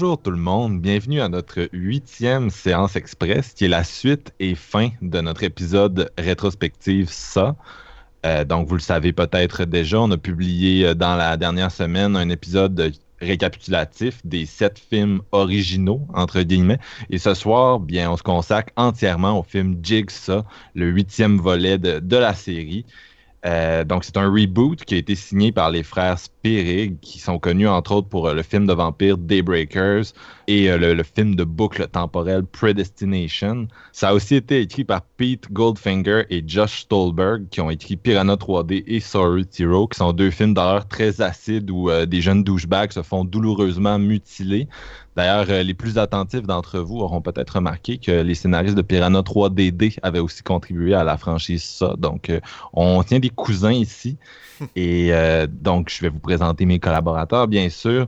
Bonjour tout le monde, bienvenue à notre huitième séance express qui est la suite et fin de notre épisode rétrospective ça. Euh, donc vous le savez peut-être déjà, on a publié euh, dans la dernière semaine un épisode récapitulatif des sept films originaux, entre guillemets. Et ce soir, bien, on se consacre entièrement au film Jigsaw, le huitième volet de, de la série. Euh, donc, c'est un reboot qui a été signé par les frères Spirig, qui sont connus entre autres pour euh, le film de vampire Daybreakers et euh, le, film de boucle temporelle Predestination. Ça a aussi été écrit par Pete Goldfinger et Josh Stolberg, qui ont écrit Piranha 3D et Sorry Zero, qui sont deux films d'horreur très acides où des jeunes douchebags se font douloureusement mutiler. D'ailleurs, euh, les plus attentifs d'entre vous auront peut-être remarqué que les scénaristes de Piranha 3DD avaient aussi contribué à la franchise ça. Donc, euh, on tient des cousins ici. Et euh, donc, je vais vous présenter mes collaborateurs, bien sûr.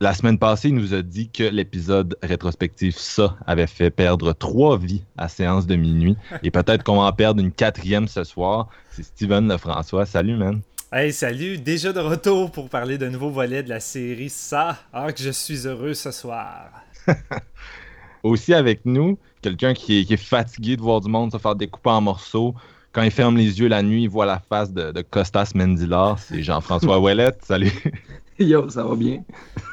La semaine passée, il nous a dit que l'épisode rétrospectif ça avait fait perdre trois vies à séance de minuit. Et peut-être qu'on va en perdre une quatrième ce soir. C'est Steven Lefrançois. Salut, man. Hey, salut! Déjà de retour pour parler d'un nouveau volet de la série Ça. Ah, que je suis heureux ce soir! Aussi avec nous, quelqu'un qui est, qui est, fatigué de voir du monde se faire découper en morceaux. Quand il ferme les yeux la nuit, il voit la face de, de Costas Mendilar. C'est Jean-François Ouellette. Salut! Yo, ça va bien?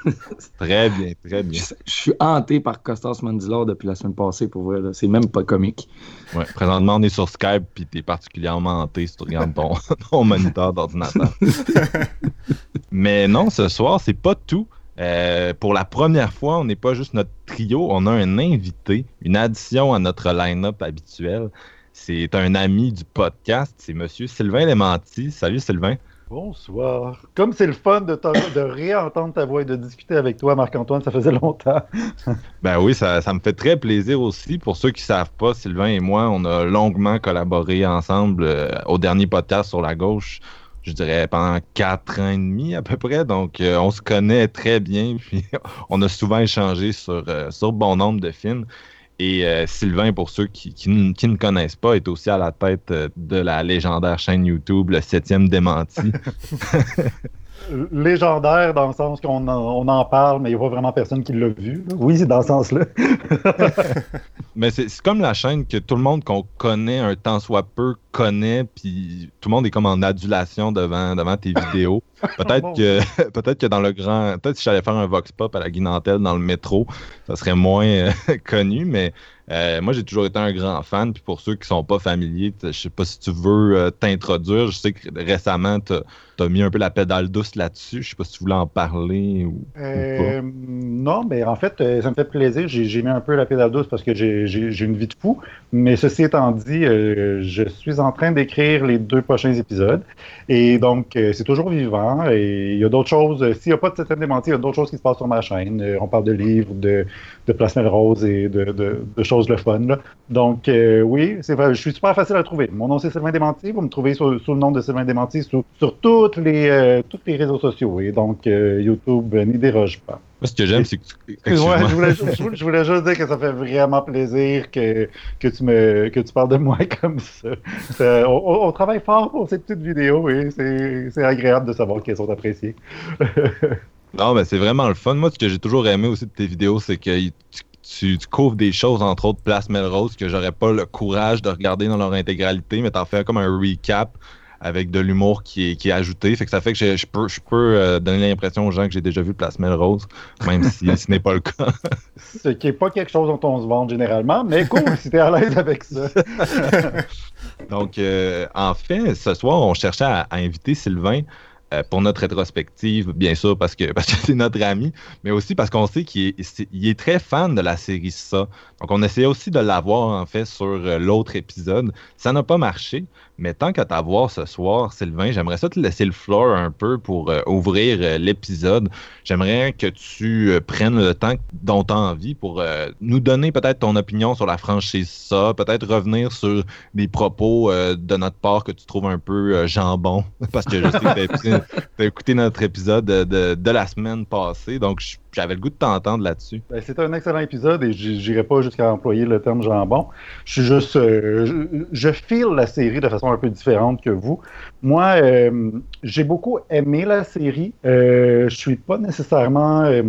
très bien, très bien. Je, je, suis hanté par Costas Mandylor depuis la semaine passée, pour vrai. C'est même pas comique. Ouais, présentement, on est sur Skype, puis t'es particulièrement hanté si tu regardes ton, ton moniteur d'ordinateur. Mais non, ce soir, c'est pas tout. Euh, pour la première fois, on n'est pas juste notre trio, on a un invité, une addition à notre line-up habituel. C'est un ami du podcast, c'est Monsieur Sylvain Lémenti. Salut Sylvain. Bonsoir. Comme c'est le fun de, réentendre ta voix et de discuter avec toi, Marc-Antoine, ça faisait longtemps. ben oui, ça, ça, me fait très plaisir aussi. Pour ceux qui ne savent pas, Sylvain et moi, on a longuement collaboré ensemble euh, au dernier podcast sur la gauche, je dirais pendant quatre ans et demi à peu près. Donc, euh, on se connaît très bien. Puis, on a souvent échangé sur, euh, sur bon nombre de films. Et euh, Sylvain, pour ceux qui, qui, ne connaissent pas, est aussi à la tête euh, de la légendaire chaîne YouTube, le septième démenti. légendaire dans le sens qu'on en, on en parle, mais il n'y a pas vraiment personne qui l'a vu. Là. Oui, c'est dans ce sens-là. mais c'est comme la chaîne que tout le monde qu'on connaît un temps soit peu connaît, puis tout le monde est comme en adulation devant, devant tes vidéos. Peut-être que, peut que dans le grand. Peut-être si j'allais faire un Vox Pop à la Guinantelle dans le métro, ça serait moins euh, connu, mais euh, moi, j'ai toujours été un grand fan. Puis pour ceux qui sont pas familiers, je sais pas si tu veux euh, t'introduire. Je sais que récemment, tu as, mis un peu la pédale douce là-dessus. Je sais pas si tu voulais en parler ou, euh, ou Non, mais en fait, ça me fait plaisir. J'ai mis un peu la pédale douce parce que j'ai une vie de fou. Mais ceci étant dit, je suis en train d'écrire les deux prochains épisodes. Et donc, c'est toujours vivant. Et il y a d'autres choses. S'il n'y a pas de système démenti, il y a d'autres choses qui se passent sur ma chaîne. On parle de livres, de, de Place Rose et de, de choses le fun. Là. Donc, euh, oui, c'est vrai, je suis super facile à trouver. Mon nom, c'est Sylvain Démenti. Vous me trouvez sous, sous le nom de Sylvain Démenti sur, sur toutes les, euh, tous les réseaux sociaux. Et donc, euh, YouTube n'y déroge pas. Moi, ce que j'aime, c'est que tu... ouais, je, voulais, je, je, voulais, juste dire que ça fait vraiment plaisir que, que, tu, me, que tu parles de moi comme ça. ça on, on, travaille fort pour ces petites vidéos et c'est agréable de savoir qu'elles sont appréciées. non, mais c'est vraiment le fun. Moi, ce que j'ai toujours aimé aussi de tes vidéos, c'est que tu tu, tu, couvres des choses, entre autres Place Melrose, que j'aurais pas le courage de regarder dans leur intégralité, mais t'en fais comme un recap avec de l'humour qui est, qui est ajouté. Fait que ça fait que je, je peux, je peux euh, donner l'impression aux gens que j'ai déjà vu Place Melrose, même si ce n'est pas le cas. Ce qui n'est pas quelque chose dont on se vante généralement, mais cool, si t'es à l'aise avec ça. Donc, euh, en fait, ce soir, on cherchait à, à inviter Sylvain euh, pour notre rétrospective, bien sûr, parce que c'est notre ami, mais aussi parce qu'on sait qu'il est, il est très fan de la série Ça. Donc, on essayait aussi de l'avoir, en fait, sur euh, l'autre épisode. Ça n'a pas marché, mais tant qu'à t'avoir ce soir, Sylvain, j'aimerais ça te laisser le floor un peu pour euh, ouvrir euh, l'épisode. J'aimerais que tu euh, prennes le temps dont tu as envie pour nous donner peut-être ton opinion sur la franchise ça, peut-être revenir sur des propos de notre part que tu trouves un peu jambon, parce que je sais que tu as écouté, écouté notre épisode de, la semaine passée, donc j- j'avais le goût de t'entendre là-dessus. Ben, c'est un excellent épisode et j'irai pas jusqu'à employer le terme jambon. Je suis juste, euh, je, file la série de façon un peu différente que vous. Moi, euh, j'ai beaucoup aimé la série. Euh, je suis pas nécessairement, euh,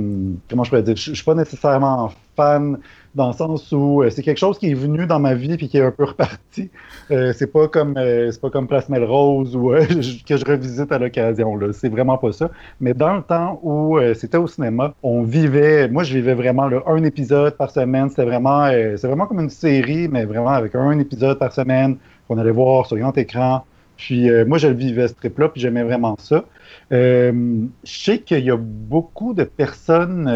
comment je pourrais dire, je suis pas nécessairement fan dans le sens où euh, c'est quelque chose qui est venu dans ma vie puis qui est un peu reparti. Euh, c'est pas comme, euh, c'est pas comme Place Melrose ou euh, que je revisite à l'occasion. là. C'est vraiment pas ça. Mais dans le temps où euh, c'était au cinéma, on vivait, moi je vivais vraiment là, un épisode par semaine. C'était vraiment, c'est vraiment comme une série, mais vraiment avec un épisode par semaine qu'on allait voir sur grand écran. Puis moi je le vivais ce trip-là, puis j'aimais vraiment ça. Je sais qu'il y a beaucoup de personnes,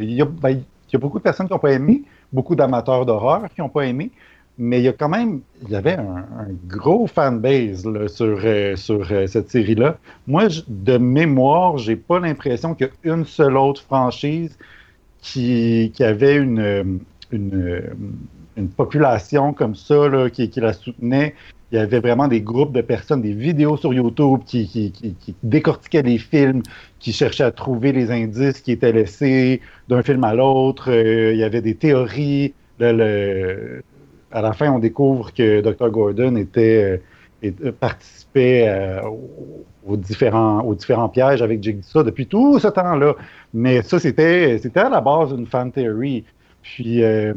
il, y a, ben, il y a beaucoup de personnes qui n'ont pas aimé, beaucoup d'amateurs d'horreur qui n'ont pas aimé. Mais il y a quand même, il y avait un, gros fanbase sur, euh, sur euh, cette série-là. Moi, de mémoire, j'ai pas l'impression qu'il y a une seule autre franchise qui, qui avait une, une, une population comme ça là, qui, qui la soutenait. Il y avait vraiment des groupes de personnes, des vidéos sur YouTube qui, qui, décortiquaient les films, qui cherchaient à trouver les indices qui étaient laissés d'un film à l'autre. Euh, il y avait des théories. À la fin, on découvre que Dr. Gordon était, euh, euh, participait aux, différents, aux différents pièges avec Jigsaw depuis tout ce temps-là. Mais ça, c'était à la base une fan theory. Puis, euh,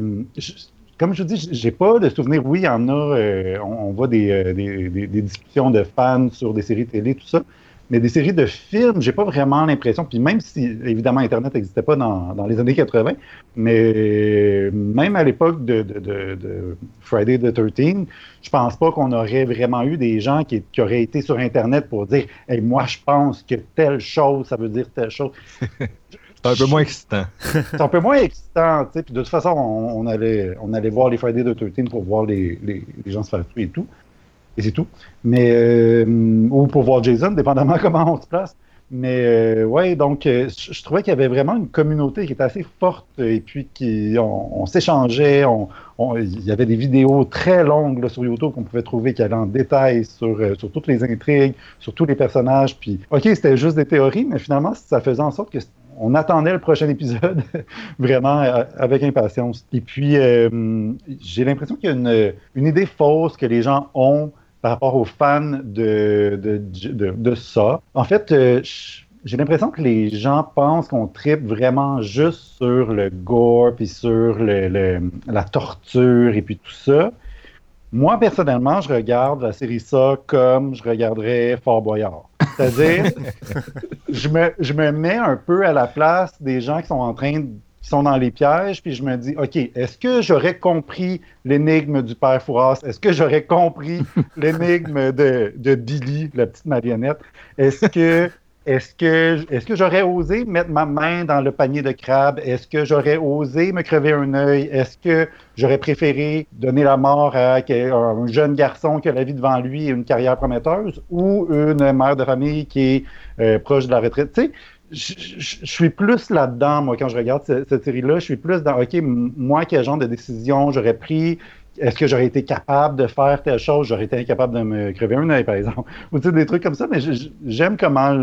comme je vous dis, j'ai pas de souvenir. Oui, il y en a. euh, on, voit des, euh, des, discussions de fans sur des séries télé, tout ça. Mais des séries de films, j'ai pas vraiment l'impression. Puis même si, évidemment, Internet n'existait pas dans, les années 80, mais même à l'époque de Friday the 13, je pense pas qu'on aurait vraiment eu des gens qui, qui auraient été sur Internet pour dire hey, moi, je pense que telle chose, ça veut dire telle chose. C'est un peu moins excitant. C'est un peu moins excitant, tu sais. Puis de toute façon, on, allait, on allait voir les Friday the 13 pour voir les, les, les gens se faire tuer et tout. Et c'est tout. Mais, euh, ou pour voir Jason, dépendamment comment on se place. Mais euh, ouais, donc euh, je trouvais qu'il y avait vraiment une communauté qui était assez forte et puis qui on, s'échangeait, on, il y avait des vidéos très longues sur YouTube qu'on pouvait trouver qui allaient en détail sur, euh, sur toutes les intrigues, sur tous les personnages. Puis ok, c'était juste des théories, mais finalement ça faisait en sorte que on attendait le prochain épisode vraiment euh, avec impatience. Et puis euh, j'ai l'impression qu'il y a une, idée fausse que les gens ont par rapport aux fans de, ça. En fait, euh, j'ai l'impression que les gens pensent qu'on tripe vraiment juste sur le gore, puis sur la torture, et puis tout ça. Moi, personnellement, je regarde la série ça comme je regarderais Fort Boyard. C'est-à-dire, je, me, je me mets un peu à la place des gens qui sont en train de qui sont dans les pièges, puis je me dis, OK, est-ce que j'aurais compris l'énigme du père Fouras? Est-ce que j'aurais compris l'énigme de, de Billy, la petite marionnette? Est-ce que est-ce que est-ce que j'aurais osé mettre ma main dans le panier de crabe? Est-ce que j'aurais osé me crever un œil? Est-ce que j'aurais préféré donner la mort à un jeune garçon qui a la vie devant lui et une carrière prometteuse ou une mère de famille qui est euh, proche de la retraite? Tu sais, je, suis plus là-dedans, moi, quand je regarde ce- cette, série-là. Je suis plus dans, OK, moi, quel genre de décision j'aurais pris? Est-ce que j'aurais été capable de faire telle chose? J'aurais été incapable de me crever un œil, par exemple. Ou tu sais, des trucs comme ça, mais je- je- j'aime comment,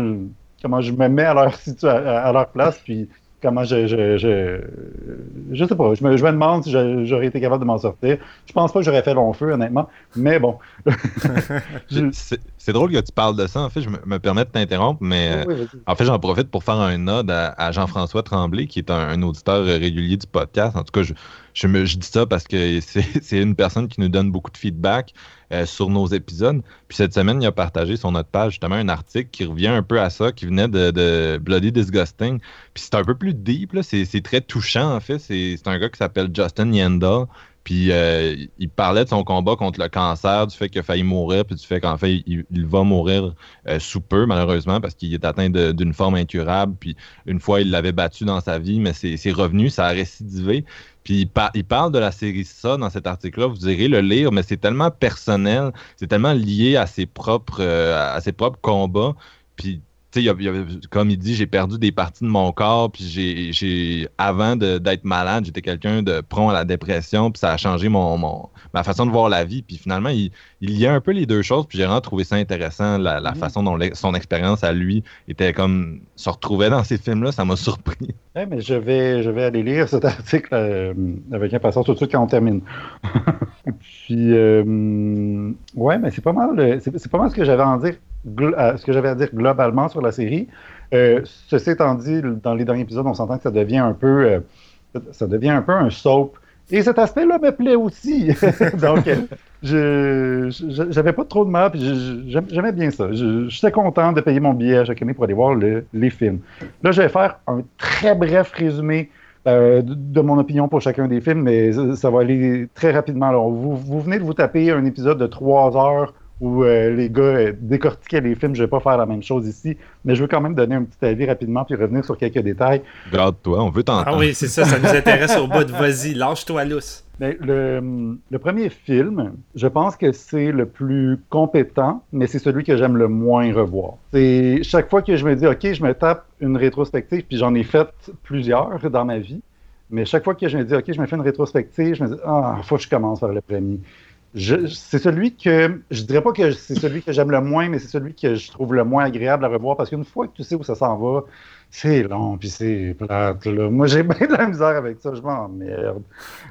comment je me mets à leur, situa- à leur place, puis comment je... Je, je, je sais pas, je me, je me demande si je- j'aurais été capable de m'en sortir. Je pense pas que j'aurais fait long feu, honnêtement, mais bon. Je- C'est c'est drôle que tu parles de ça. En fait, je me, me permets de t'interrompre, mais Oui, en fait, j'en profite pour faire un nod à, à Jean-François Tremblay, qui est un, un auditeur régulier du podcast. En tout cas, je, je, me, dis ça parce que c'est une personne qui nous donne beaucoup de feedback euh, sur nos épisodes. Puis cette semaine, il a partagé sur notre page justement un article qui revient un peu à ça, qui venait de, Bloody Disgusting. Puis c'est un peu plus deep, c'est très touchant en fait. C'est un gars qui s'appelle Justin Yenda. Puis euh, il parlait de son combat contre le cancer, du fait qu'il a failli mourir, puis du fait qu'en fait, il, va mourir euh, sous peu, malheureusement, parce qu'il est atteint d'une forme incurable. Puis une fois, il l'avait battu dans sa vie, mais c'est revenu, ça a récidivé. Puis il, parle de la série ça dans cet article-là. Vous irez le lire, mais c'est tellement personnel, c'est tellement lié à ses propres, euh, à ses propres combats. Puis comme il dit, j'ai perdu des parties de mon corps, puis j'ai, avant d'être malade, j'étais quelqu'un de prompt à la dépression, puis ça a changé mon, ma façon de voir la vie. Puis finalement, il, y a un peu les deux choses, puis j'ai vraiment trouvé ça intéressant, la, mm-hmm. façon dont son expérience à lui était comme se retrouvait dans ces films-là, ça m'a surpris. mais je vais, je vais aller lire cet article euh, avec impatience tout de suite quand on termine. puis, euh, ouais, mais c'est pas mal, c'est, pas mal ce que j'avais à en dire ce que j'avais à dire globalement sur la série. Euh, ceci étant dit, dans les derniers épisodes, on s'entend que ça devient un peu, euh, ça devient un peu un soap. Et cet aspect-là me plaît aussi. Donc, je j'avais pas trop de mal, j'aimais bien ça. J'étais content de payer mon billet à chaque année pour aller voir les films. Là, je vais faire un très bref résumé euh, de, mon opinion pour chacun des films, mais ça, va aller très rapidement. Alors, vous venez de vous taper un épisode de trois heures où euh, les gars euh, décortiquaient les films. Je ne vais pas faire la même chose ici, mais je veux quand même donner un petit avis rapidement puis revenir sur quelques détails. Garde-toi, on veut t'entendre. Ah oui, c'est ça, ça nous intéresse au bout de vas-y, lâche-toi lousse. Ben, le, le, premier film, je pense que c'est le plus compétent, mais c'est celui que j'aime le moins revoir. C'est chaque fois que je me dis, OK, je me tape une rétrospective, puis j'en ai fait plusieurs dans ma vie, mais chaque fois que je me dis, OK, je me fais une rétrospective, je me dis, ah, faut que je commence par le premier c'est celui que je dirais pas que c'est celui que j'aime le moins, mais c'est celui que je trouve le moins agréable à revoir parce qu'une fois que tu sais où ça s'en va, c'est long puis c'est plate. Là. Moi, j'ai bien de la misère avec ça, je m'emmerde.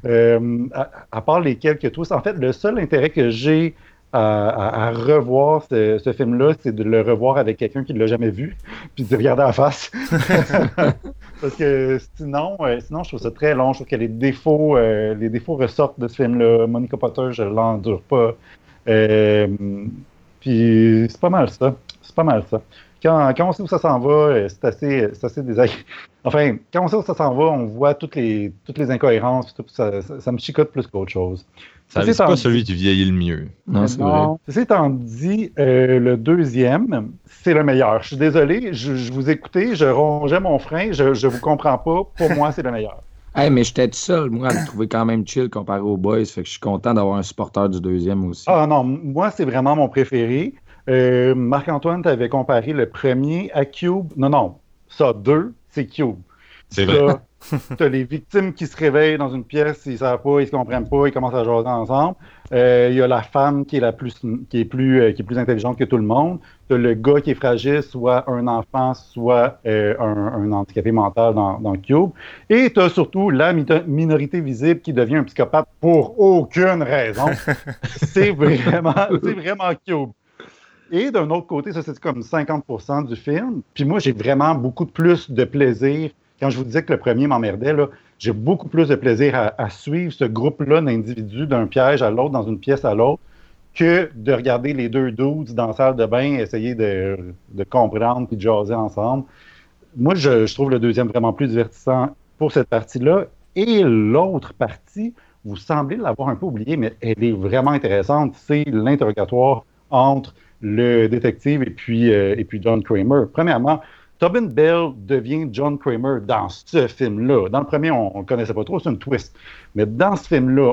Euh, à, part les quelques tous, en fait, le seul intérêt que j'ai à, revoir ce, film-là, c'est de le revoir avec quelqu'un qui ne l'a jamais vu, puis de regarder en face. Parce que sinon, euh, sinon, je trouve ça très long. Je trouve que les défauts, euh, les défauts ressortent de ce film-là. Monica Potter, je l'endure pas. Euh, puis c'est pas mal ça. C'est pas mal ça. Quand, quand on sait où ça s'en va, c'est assez, assez désagréable. Enfin, quand on sait où ça s'en va, on voit toutes les, toutes les incohérences. ça, ça, ça me chicote plus qu'autre chose. C'est pas celui qui vieillit le mieux. Non, c'est vrai. Ceci étant dit, euh, le deuxième, c'est le meilleur. Je suis désolé, je, vous écoutais, je rongeais mon frein, je, je vous comprends pas. Pour moi, c'est le meilleur. Hey, mais j'étais tout seul, moi, à le trouver quand même chill comparé aux Boys. Fait que je suis content d'avoir un supporter du deuxième aussi. Ah non, moi, c'est vraiment mon préféré. Euh, Marc-Antoine, tu avais comparé le premier à Cube. Non, non, ça, deux, c'est Cube. C'est vrai. tu as les victimes qui se réveillent dans une pièce, ils ne savent pas, ils ne se comprennent pas, ils commencent à jaser ensemble. Euh, il y a la femme qui est, la plus, qui est, plus, euh, qui est plus intelligente que tout le monde. Tu as le gars qui est fragile, soit un enfant, soit euh, un, handicapé mental dans, dans Cube. Et tu as surtout la minorité visible qui devient un psychopathe pour aucune raison. c'est vraiment, vraiment Cube. Et d'un autre côté, ça c'est comme 50% du film. Puis moi, j'ai vraiment beaucoup plus de plaisir quand je vous disais que le premier m'emmerdait, j'ai beaucoup plus de plaisir à, suivre ce groupe-là d'individus d'un piège à l'autre, dans une pièce à l'autre, que de regarder les deux dudes dans la salle de bain, essayer de, comprendre puis de jaser ensemble. Moi, je, trouve le deuxième vraiment plus divertissant pour cette partie-là. Et l'autre partie, vous semblez l'avoir un peu oublié, mais elle est vraiment intéressante. C'est l'interrogatoire entre le détective et puis, euh, et puis John Kramer. Premièrement, Tobin Bell devient John Kramer dans ce film-là. Dans le premier, on ne connaissait pas trop, c'est une twist. Mais dans ce film-là,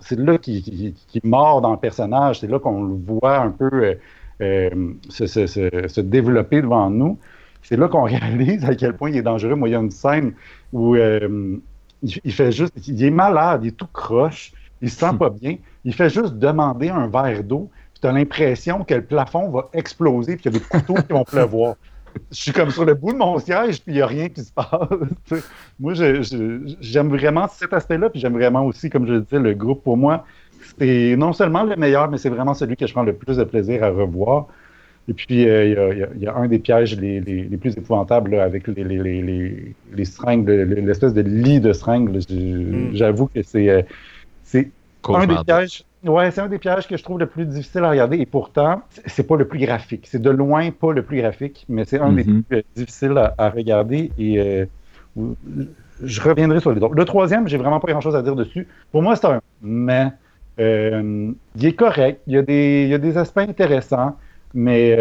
c'est là qu'il mord dans le personnage, c'est là qu'on le voit un peu euh, euh, se, développer devant nous. C'est là qu'on réalise à quel point il est dangereux. Moi, il y a une scène où euh, il, fait juste, il est malade, il est tout croche, il se sent pas bien. Il fait juste demander un verre d'eau, tu as l'impression que le plafond va exploser, puis qu'il y a des couteaux qui vont pleuvoir je suis comme sur le bout de mon siège, puis il n'y a rien qui se passe. moi, j'aime vraiment cet aspect-là, puis j'aime vraiment aussi, comme je disais, le groupe pour moi. C'est non seulement le meilleur, mais c'est vraiment celui que je prends le plus de plaisir à revoir. Et puis, euh, il y a- il y, a- il y a un des pièges les, les- les plus épouvantables là, avec les, les, les, seringues, le- le- l'espèce de lit de seringue. là. J- Mm. J'avoue que c'est euh, c'est un des pièges. Ouais, c'est un des pièges que je trouve le plus difficile à regarder. Et pourtant, c'est- pas le plus graphique. C'est de loin pas le plus graphique, mais c'est un des plus euh, difficiles à, à regarder. Et euh, je reviendrai sur les autres. Le troisième, j'ai vraiment pas grand-chose à dire dessus. Pour moi, c'est un mais. Euh, il est correct. Il y a des, il y a des aspects intéressants, mais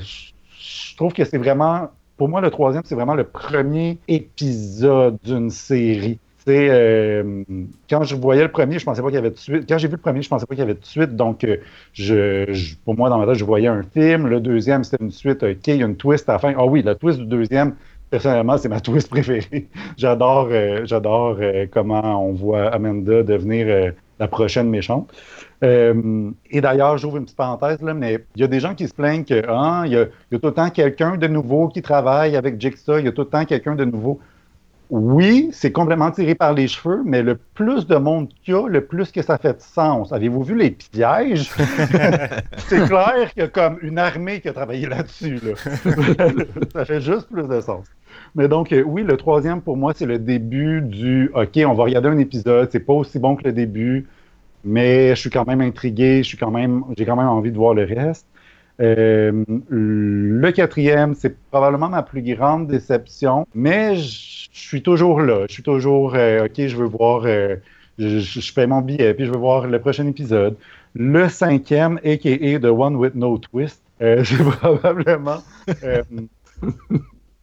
je trouve que c'est vraiment, pour moi, le troisième, c'est vraiment le premier épisode d'une série. C'est euh, quand je voyais le premier, je pensais pas qu'il y avait de suite. Quand j'ai vu le premier, je pensais pas qu'il y avait de suite. Donc, euh, pour moi, dans ma tête, je voyais un film. Le deuxième, c'était une suite. OK, il y a une twist à la fin. Ah oui, la twist du deuxième, personnellement, c'est ma twist préférée. j'adore, euh, j'adore euh, comment on voit Amanda devenir euh, la prochaine méchante. Euh, et d'ailleurs, j'ouvre une petite parenthèse, là, mais il y a des gens qui se plaignent que ah, il, y y a tout le temps quelqu'un de nouveau qui travaille avec Jigsaw, il y a tout le temps quelqu'un de nouveau. Oui, c'est complètement tiré par les cheveux, mais le plus de monde qu'il y a, le plus que ça fait de sens. Avez-vous vu les pièges? c'est clair qu'il y a comme une armée qui a travaillé là-dessus. là. ça fait juste plus de sens. Mais donc, euh, oui, le troisième, pour moi, c'est le début du OK, on va regarder un épisode, c'est pas aussi bon que le début, mais je suis quand même intrigué, je suis quand même, j'ai quand même envie de voir le reste. Euh, le quatrième, c'est probablement ma plus grande déception, mais je suis toujours là. Je suis toujours, euh, OK, je veux voir, euh, je, je- fais mon billet, puis je veux voir le prochain épisode. Le cinquième, a.k.a. The One With No Twist, c'est probablement...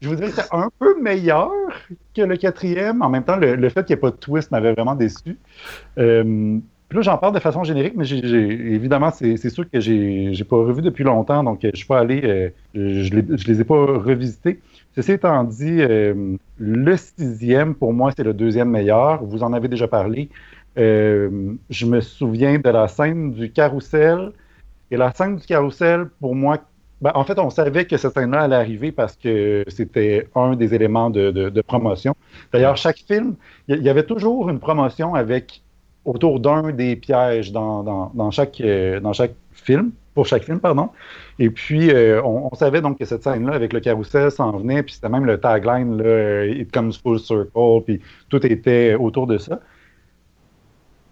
je vous dirais que c'est un peu meilleur que le quatrième. En même temps, le, le fait qu'il n'y ait pas de twist m'avait vraiment déçu. Là, j'en parle de façon générique, mais évidemment, c'est, sûr que j'ai, j'ai pas revu depuis longtemps, donc euh, je suis pas allé, euh, je, je les ai pas revisités. Ceci étant dit, euh, le sixième, pour moi, c'est le deuxième meilleur. Vous en avez déjà parlé. Je me souviens de la scène du carrousel. Et la scène du carrousel, pour moi, ben, en fait, on savait que cette scène-là allait arriver parce que c'était un des éléments de, promotion. D'ailleurs, chaque film, il y avait toujours une promotion avec autour d'un des pièges dans, dans- dans chaque, euh, dans chaque film, pour chaque film, pardon. Et puis, euh, on, savait donc que cette scène-là, avec le carrousel, s'en venait, puis c'était même le tagline, là, euh, It comes full circle, puis tout était autour de ça.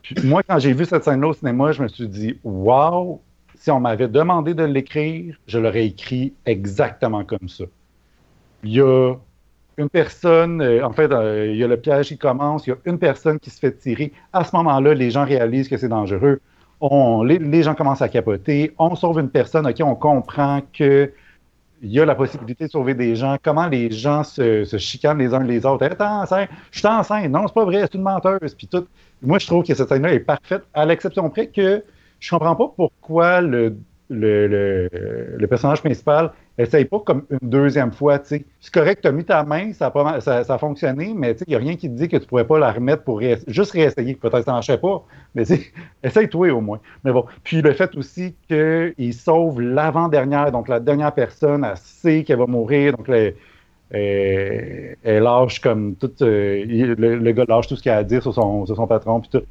Puis moi, quand j'ai vu cette scène-là au cinéma, je me suis dit, wow, si on m'avait demandé de l'écrire, je l'aurais écrit exactement comme ça. Il y a une personne, euh, en fait, euh, il y a le piège qui commence, il y a une personne qui se fait tirer. À ce moment-là, les gens réalisent que c'est dangereux. On, les, gens commencent à capoter. On sauve une personne, OK, on comprend que il y a la possibilité de sauver des gens. Comment les gens se, chicanent les uns les autres? Enceinte, je suis enceinte. Non, c'est pas vrai, c'est une menteuse. Puis tout. Moi, je trouve que cette scène-là est parfaite, à l'exception près que je comprends pas pourquoi le, le personnage principal essaye pas comme une deuxième fois. tu sais. C'est correct, tu as mis ta main, ça a, pas ça, ça a fonctionné, mais il n'y a rien qui te dit que tu pourrais pas la remettre pour juste réessayer. Peut-être que marchait pas, mais tu essaye-toi au moins. Mais bon. Puis le fait aussi qu'il sauve l'avant-dernière, donc la dernière personne, elle sait qu'elle va mourir, donc là, elle, lâche comme tout. euh, le, le gars lâche tout ce qu'il a à dire sur son, sur son patron, puis tout.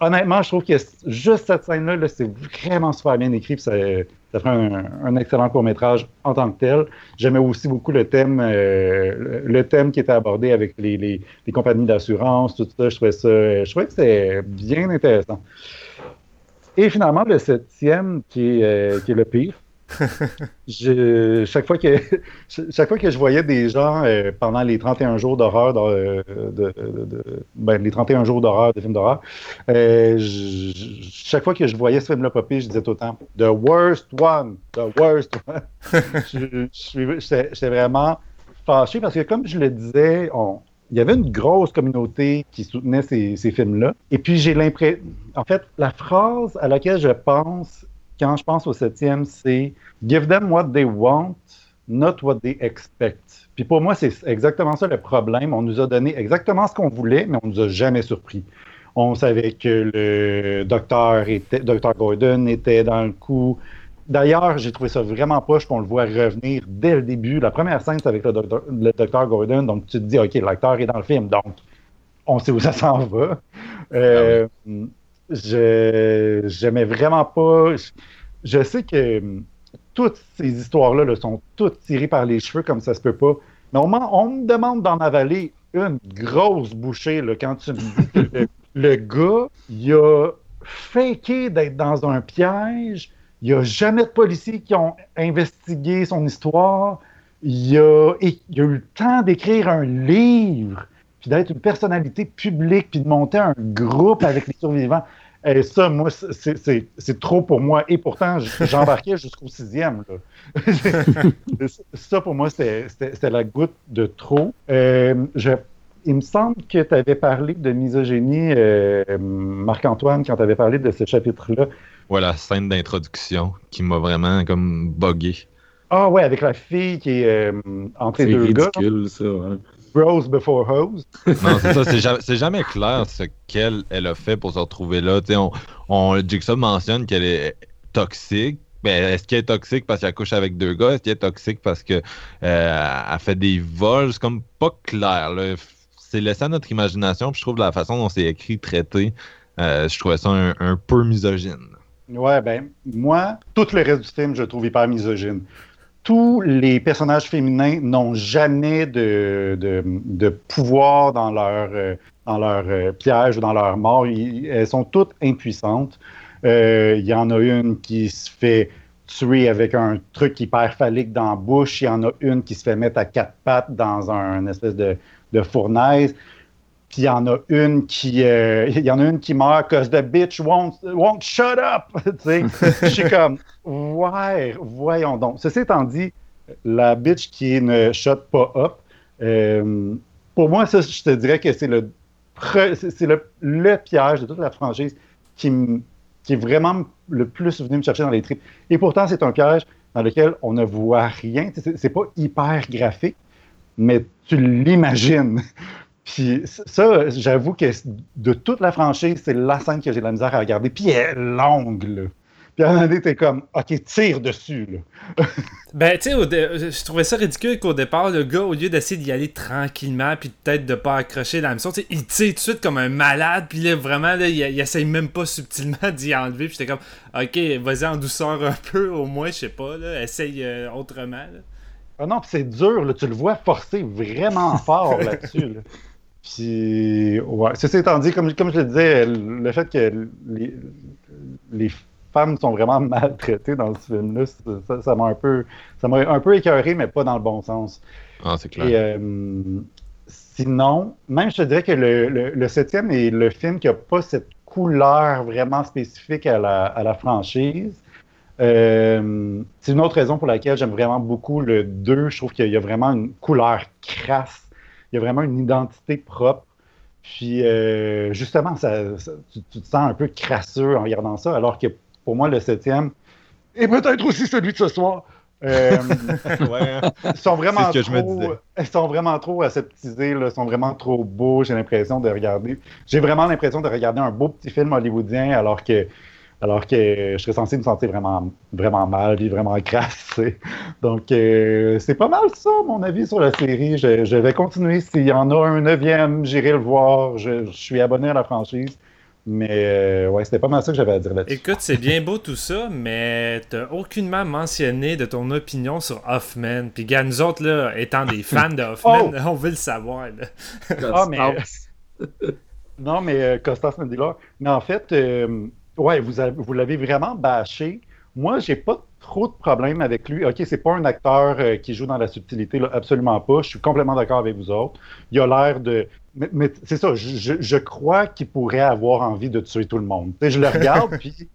Honnêtement, je trouve que juste cette scène-là, là, c'est vraiment super bien écrit, ça, ferait un, excellent court-métrage en tant que tel. J'aimais aussi beaucoup le thème, euh, le, thème qui était abordé avec les, compagnies d'assurance, tout ça. Je trouvais ça, je que c'était bien intéressant. Et finalement, le septième, qui est, euh, qui est le pire. Chaque, fois que, chaque fois que je voyais des gens euh, pendant les 31 jours d'horreur, de, de- de- de- ben, les 31 jours d'horreur, des films d'horreur, euh, chaque fois que je voyais ce film-là popper, je disais tout le temps The worst one, the worst one. J'étais vraiment fâché parce que, comme je le disais, il y avait une grosse communauté qui soutenait ces films-là. Et puis, j'ai l'impression. En fait, la phrase à laquelle je pense quand je pense au septième, c'est Give them what they want, not what they expect. Puis pour moi, c'est exactement ça le problème. On nous a donné exactement ce qu'on voulait, mais on nous a jamais surpris. On savait que le docteur était. Gordon était dans le coup. D'ailleurs, j'ai trouvé ça vraiment poche qu'on le voit revenir dès le début. La première scène, c'est avec le docteur, Gordon. Donc, tu te dis, OK, l'acteur est dans le film. Donc, on sait où ça s'en va. Euh, je j'aimais vraiment pas. Je, sais que hum, toutes ces histoires-là là, sont toutes tirées par les cheveux comme ça se peut pas. Mais on, on me demande d'en avaler une grosse bouchée quand tu me dis que le, gars, il a faké d'être dans un piège. Il n'y a jamais de policiers qui ont investigué son histoire. Il a, il a eu le temps d'écrire un livre, puis d'être une personnalité publique, puis de monter un groupe avec les survivants. Et ça, moi, c'est- c'est c'est trop pour moi. Et pourtant, j'embarquais jusqu'au sixième. là. ça, pour moi, c'était la goutte de trop. Euh, je- il me semble que tu avais parlé de misogynie, euh, Marc-Antoine, quand tu avais parlé de ce chapitre-là. Voilà, scène d'introduction qui m'a vraiment comme buggé. Ah ouais, avec la fille qui est euh, entre C'est les deux gars. ridicule, ça. hein. Bros before hose. Non, c'est ça, c'est jamais, c'est jamais clair ce qu'elle elle a fait pour se retrouver là. Tu sais, on, on, Jigsaw mentionne qu'elle est toxique. Ben, est-ce qu'elle est toxique parce qu'elle couche avec deux gars? Est-ce qu'elle est toxique parce qu'elle elle fait des vols? C'est comme pas clair. là. C'est laissé à notre imagination. Puis je trouve la façon dont c'est écrit, traité, euh, je trouvais ça un, un peu misogyne. Ouais, ben, moi, tout le reste du film, je le trouve hyper misogyne. Tous les personnages féminins n'ont jamais de, pouvoir dans leur, euh, euh, piège ou dans leur mort. Elles sont toutes impuissantes. Euh, Il y en a une qui se fait tuer avec un truc hyper phallique dans la bouche. Il y en a une qui se fait mettre à quatre pattes dans un espèce de, de fournaise. Puis il y en a une qui, euh, y en a une qui meurt cause the bitch won't, won't shut up. je suis comme, ouais, voyons donc. Ceci étant dit, la bitch qui ne shut pas up, euh, pour moi, ça, je te dirais que c'est le, c'est le, le piège de toute la franchise qui, qui est vraiment le plus venu me chercher dans les tripes. Et pourtant, c'est un piège dans lequel on ne voit rien. C'est pas hyper graphique, mais tu l'imagines. Puis ça, j'avoue que de toute la franchise, c'est la scène que j'ai de la misère à regarder. Puis elle est longue, là. Puis à un moment donné, t'es comme, OK, tire dessus, là. Ben, tu sais, je trouvais ça ridicule qu'au départ, le gars, au lieu d'essayer d'y aller tranquillement, puis peut-être de pas accrocher la mission, il tire tout de suite comme un malade, puis là, vraiment, là, il, il essaye même pas subtilement d'y enlever, puis j'étais comme, ok, vas-y en douceur un peu, au moins, je sais pas, là, essaye euh, autrement, là. Ah non, c'est dur, là. Tu le vois forcer vraiment fort là-dessus, là. Puis, ouais. Ceci étant dit, comme, comme je le disais, le fait que les, les femmes sont vraiment maltraitées dans ce film-là, ça- ça m'a un peu, ça m'a un peu écœuré, mais pas dans le bon sens. Ah, c'est clair. Et euh, sinon, même je te dirais que le, le- le septième est le film qui n'a pas cette couleur vraiment spécifique à la, à la franchise. Euh, c'est une autre raison pour laquelle j'aime vraiment beaucoup le 2. Je trouve qu'il y a vraiment une couleur crasse. Il y a vraiment une identité propre. Puis euh, justement, ça, ça- tu, tu te sens un peu crasseux en regardant ça, alors que pour moi, le septième, et peut-être aussi celui de ce soir, euh, Ouais, hein. ils sont vraiment C'est ce que je me trop, disais. sont vraiment trop aseptisés, là, sont vraiment trop beaux. J'ai l'impression de regarder, j'ai vraiment l'impression de regarder un beau petit film hollywoodien, alors que, alors que je serais censé me sentir vraiment, vraiment mal, puis vraiment crasse. Donc, euh, c'est pas mal ça, mon avis sur la série. Je, je vais continuer. S'il y en a un neuvième, j'irai le voir. Je, je suis abonné à la franchise. Mais euh, ouais, c'était pas mal ça que j'avais à dire là-dessus. Écoute, c'est bien beau tout ça, mais t'as aucunement mentionné de ton opinion sur Hoffman. Puis, gars, nous autres, là, étant des fans de Hoffman, on veut le savoir, là. Ah, mais- Non, mais euh, Costas Mandylor. Mais en fait, euh, ouais, vous, avez- vous l'avez vraiment bâché. Moi, j'ai pas trop de problème avec lui. OK, c'est pas un acteur euh, qui joue dans la subtilité, là, absolument pas. Je suis complètement d'accord avec vous autres. Il a l'air de. Mais, mais c'est ça, je, crois qu'il pourrait avoir envie de tuer tout le monde. Je le regarde, puis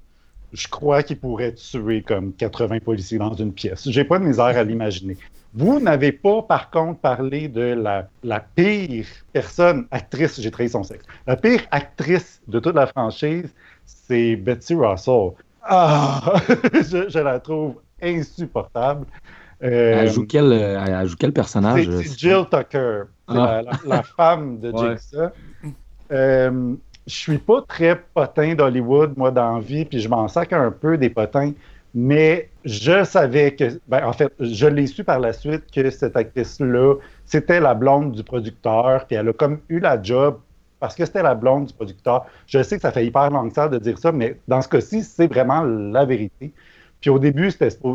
je crois qu'il pourrait tuer comme 80 policiers dans une pièce. J'ai pas de misère à l'imaginer. Vous n'avez pas, par contre, parlé de la, la pire personne, actrice, j'ai trahi son sexe, la pire actrice de toute la franchise, c'est Betsy Russell. Ah! je, je la trouve insupportable. Euh, Elle joue quel, elle joue quel personnage? c'est Jill Tucker. Ah. la, la- la femme de Ouais. Jigsaw. Euh, je suis pas très potin d'Hollywood, moi, dans la vie, puis je m'en sac un peu des potins. Mais je savais que, ben, en fait, je l'ai su par la suite que cette actrice-là, c'était la blonde du producteur, puis elle a comme eu la job parce que c'était la blonde du producteur. Je sais que ça fait hyper longtemps de dire ça, mais dans ce cas-ci, c'est vraiment la vérité. Puis au début,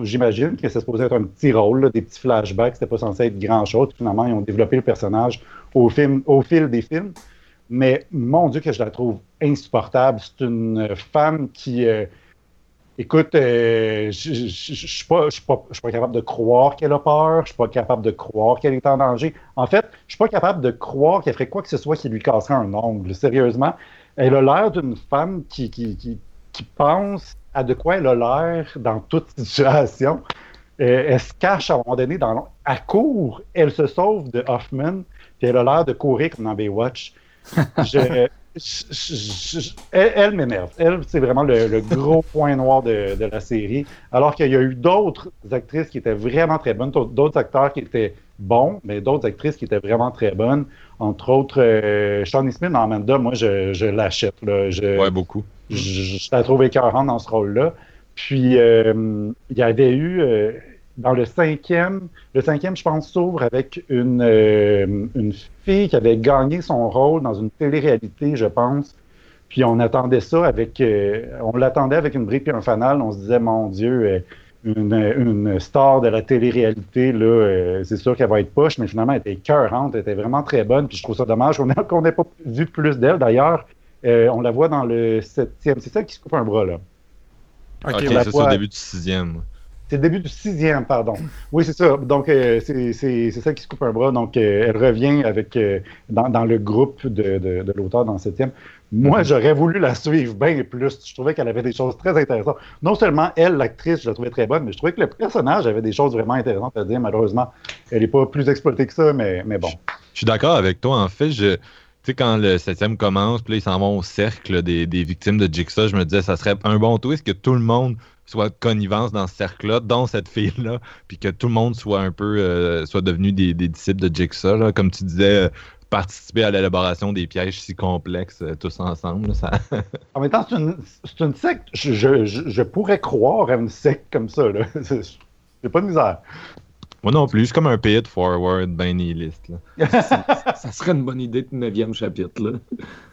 j'imagine que c'était supposé être un petit rôle, des petits flashbacks, c'était pas censé être grand-chose. Finalement, ils ont développé le personnage au fil des films. Mais mon Dieu, que je la trouve insupportable. C'est une femme qui. euh, écoute, euh, je je suis pas, je suis pas, je suis pas capable de croire qu'elle a peur. Je suis pas capable de croire qu'elle est en danger. En fait, je suis pas capable de croire qu'elle ferait quoi que ce soit qui lui casserait un ongle. Sérieusement, elle a l'air d'une femme qui, qui, qui, qui pense à de quoi elle a l'air dans toute situation. Euh, elle se cache à un moment donné dans à court, elle se sauve de Hoffman, puis elle a l'air de courir comme dans Baywatch. Je- elle elle m'énerve. Elle, c'est vraiment le, le gros point noir de, de la série. Alors qu'il y a eu d'autres actrices qui étaient vraiment très bonnes, d'autres acteurs qui étaient bons, mais d'autres actrices qui étaient vraiment très bonnes. Entre autres, euh, Shawnee Smith dans Amanda, moi, je, je l'achète. Ouais, beaucoup. je, je- je la trouve écœurante dans ce rôle-là. Puis, euh, il y avait eu, euh, dans le cinquième, le cinquième, je pense, s'ouvre avec une, euh, une fille qui avait gagné son rôle dans une télé-réalité, je pense. Puis on attendait ça avec, euh, on l'attendait avec une brique et un fanal. On se disait, mon Dieu, euh, une, une star de la télé-réalité, là, euh, c'est sûr qu'elle va être poche, mais finalement, elle était écœurante, elle était vraiment très bonne. Puis je trouve ça dommage qu'on ait- qu'on n'ait pas vu plus d'elle. D'ailleurs, euh, on la voit dans le septième. C'est celle qui se coupe un bras, là. Ok, c'est voix- au début du sixième. C'est le début du sixième, pardon. Oui, c'est ça. Donc, euh, c'est celle qui se coupe un bras. Donc, euh, elle revient avec euh, dans, dans le groupe de, de, de l'auteur dans le septième. Moi, j'aurais voulu la suivre bien plus. Je trouvais qu'elle avait des choses très intéressantes. Non seulement elle, l'actrice, je la trouvais très bonne, mais je trouvais que le personnage avait des choses vraiment intéressantes à dire. Malheureusement, elle n'est pas plus exploitée que ça, mais, mais bon. Je suis d'accord avec toi. En fait, je, quand le septième commence, puis ils s'en vont au cercle des, des victimes de Jigsaw, je me disais, ça serait un bon twist que tout le monde soit connivence dans ce cercle-là, dans cette fille-là, puis que tout le monde soit un peu, euh, soit devenu des, disciples de Jigsaw, comme tu disais, euh, participer à l'élaboration des pièges si complexes euh, tous ensemble. ça... En même temps, c'est une, une secte. Je, je, je- pourrais croire à une secte comme ça. J'ai pas de misère. Moi non plus, c'est comme un pay it forward ben nihiliste. là. Ça serait une bonne idée de neuvième chapitre, là.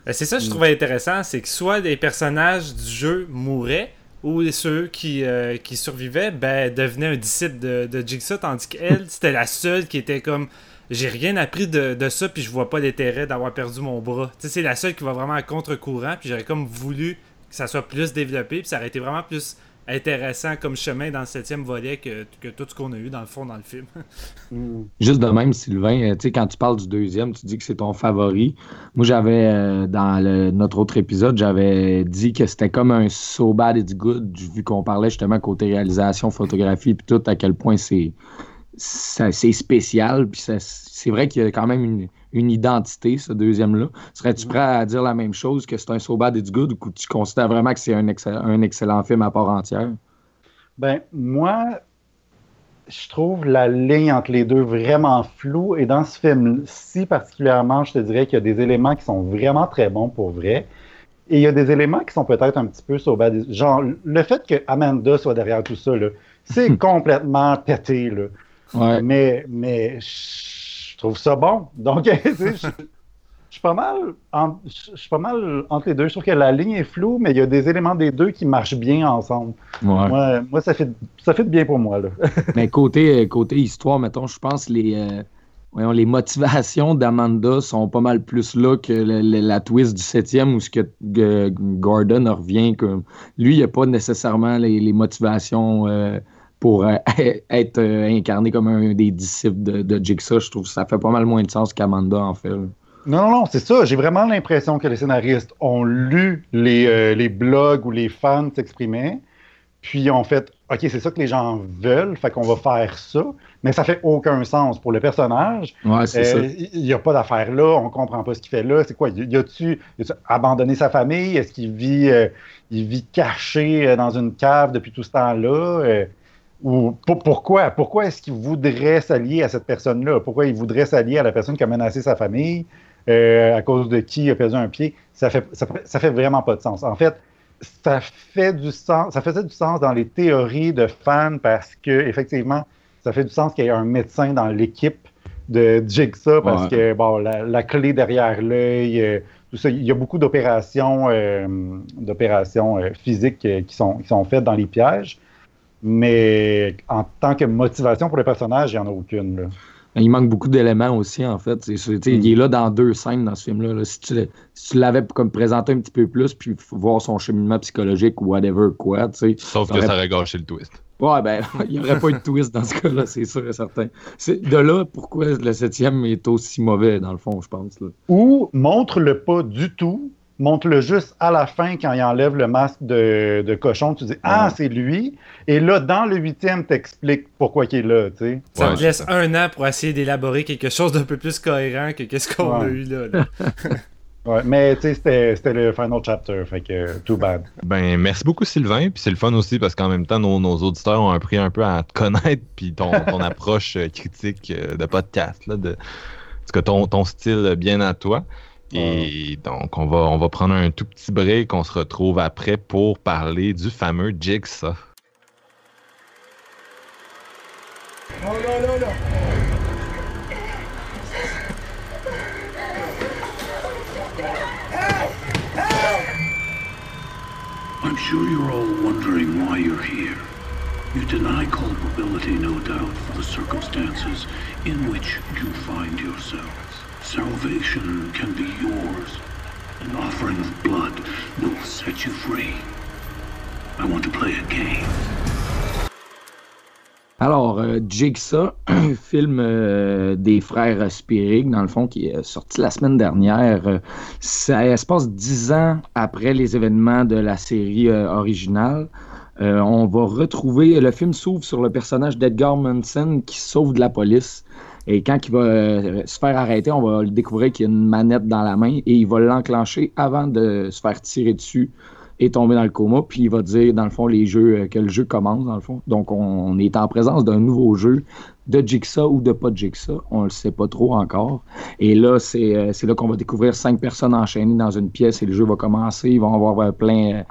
Ben, c'est ça que je trouvais intéressant, c'est que soit les personnages du jeu mouraient, ou ceux qui, euh, qui survivaient ben, devenaient un disciple de, de Jigsaw, tandis qu'elle, c'était la seule qui était comme j'ai rien appris de, de ça, puis je vois pas l'intérêt d'avoir perdu mon bras. Tu sais, c'est la seule qui va vraiment à contre-courant, puis j'aurais comme voulu que ça soit plus développé, puis ça aurait été vraiment plus intéressant comme chemin dans le septième volet que, que tout ce qu'on a eu dans le fond dans le film. Juste de même, Sylvain, euh, tu sais, quand tu parles du deuxième, tu dis que c'est ton favori. Moi, j'avais, euh, dans le- notre autre épisode, j'avais dit que c'était comme un So Bad It's Good, vu qu'on parlait justement côté réalisation, photographie, puis tout, à quel point c'est c'est spécial. Puis ça- c'est vrai qu'il y a quand même une, une identité, ce deuxième-là. Serais-tu prêt à dire la même chose, que c'est un So Bad It's Good, ou que tu considères vraiment que c'est un, excell- un excellent film à part entière? Ben, moi, je trouve la ligne entre les deux vraiment floue. Et dans ce film-ci particulièrement, je te dirais qu'il y a des éléments qui sont vraiment très bons pour vrai. Et il y a des éléments qui sont peut-être un petit peu sauvés. Genre, le fait que Amanda soit derrière tout ça, c'est complètement pété. Là. Ouais. Mais, mais je trouve ça bon. Donc, je, je suis pas mal en- je suis pas mal entre les deux. Je trouve que la ligne est floue, mais il y a des éléments des deux qui marchent bien ensemble. Ouais. Moi, moi, ça fait ça fait bien pour moi. Là. Mais côté, côté histoire, mettons, je pense les, euh, voyons, les motivations d'Amanda sont pas mal plus là que le- le- la twist du septième où ce que Gordon revient comme lui, il a pas nécessairement les, les motivations euh, pour euh, être euh, incarné comme un des disciples de, de Jigsaw. Je trouve que ça fait pas mal moins de sens qu'Amanda en fait. Non, non, non, c'est ça. J'ai vraiment l'impression que les scénaristes ont lu les, euh, les blogs où les fans s'exprimaient, puis ont fait OK, c'est ça que les gens veulent, fait qu'on va faire ça, mais ça fait aucun sens pour le personnage. Ouais, c'est ça. Il n'y a pas d'affaire là, on comprend pas ce qu'il fait là. C'est quoi? Y a-tu abandonné sa famille? Est-ce qu'il vit, euh, il vit caché dans une cave depuis tout ce temps-là? Ou pour- pourquoi? Pourquoi est-ce qu'il voudrait s'allier à cette personne-là? Pourquoi il voudrait s'allier à la personne qui a menacé sa famille? Euh, à cause de qui il a perdu un pied? Ça fait, ça, ça fait vraiment pas de sens. En fait, ça fait du sens, ça faisait du sens dans les théories de fans parce que effectivement, ça fait du sens qu'il y ait un médecin dans l'équipe de Jigsaw parce Ouais. que bon, la, la clé derrière l'œil, euh, tout ça, il y a beaucoup d'opérations, euh, d'opérations physiques qui sont qui sont faites dans les pièges. Mais en tant que motivation pour le personnage, il n'y en a aucune. Là. Il manque beaucoup d'éléments aussi, en fait. Il est là dans deux scènes dans ce film-là. Si tu, tu l'avais comme présenté un petit peu plus, puis voir son cheminement psychologique ou whatever quoi. Sauf que ça aurait gâché le twist. Ouais, ben, il n'y aurait pas eu de twist dans ce cas-là, c'est sûr et certain. De là, pourquoi le septième est aussi mauvais, dans le fond, je pense. Là. Ou montre-le pas du tout, montre-le juste à la fin quand il enlève le masque de, cochon. Tu dis Ah, c'est lui. Et là, dans le huitième, t'expliques pourquoi il est là. Tu sais. Ça te laisse un an pour essayer d'élaborer quelque chose d'un peu plus cohérent que qu'est-ce qu'on a eu là. ouais, mais tu sais, c'était le final chapter, fait que too bad. Ben, merci beaucoup Sylvain, puis c'est le fun aussi parce qu'en même temps, nos, nos, auditeurs ont appris un peu à te connaître, puis ton, ton approche euh, critique euh, de podcast, là, de, que ton, ton style bien à toi. Et donc, on va, on va prendre un tout petit break. On se retrouve après pour parler du fameux Jigsaw. Oh non, non, non. I'm sure you're all wondering why you're here. You deny culpability, no doubt, for the circumstances in which you find yourself. Salvation can be yours. An offering of blood will set you free. I want to play a game. Alors, euh, Jigsaw, film euh, des frères Spirig, dans le fond, qui est sorti la semaine dernière. Euh, ça se passe dix ans après les événements de la série euh, originale. on va retrouver, le film s'ouvre sur le personnage d'Edgar Munson qui sauve de la police. Et quand il va euh, se faire arrêter, on va découvrir qu'il y a une manette dans la main et il va l'enclencher avant de se faire tirer dessus et tomber dans le coma. Puis il va dire, dans le fond, les jeux, euh, que le jeu commence, dans le fond. Donc on, est en présence d'un nouveau jeu de Jigsaw ou de pas Jigsaw. On le sait pas trop encore. Et là, c'est euh, là qu'on va découvrir cinq personnes enchaînées dans une pièce et le jeu va commencer. Ils vont avoir plein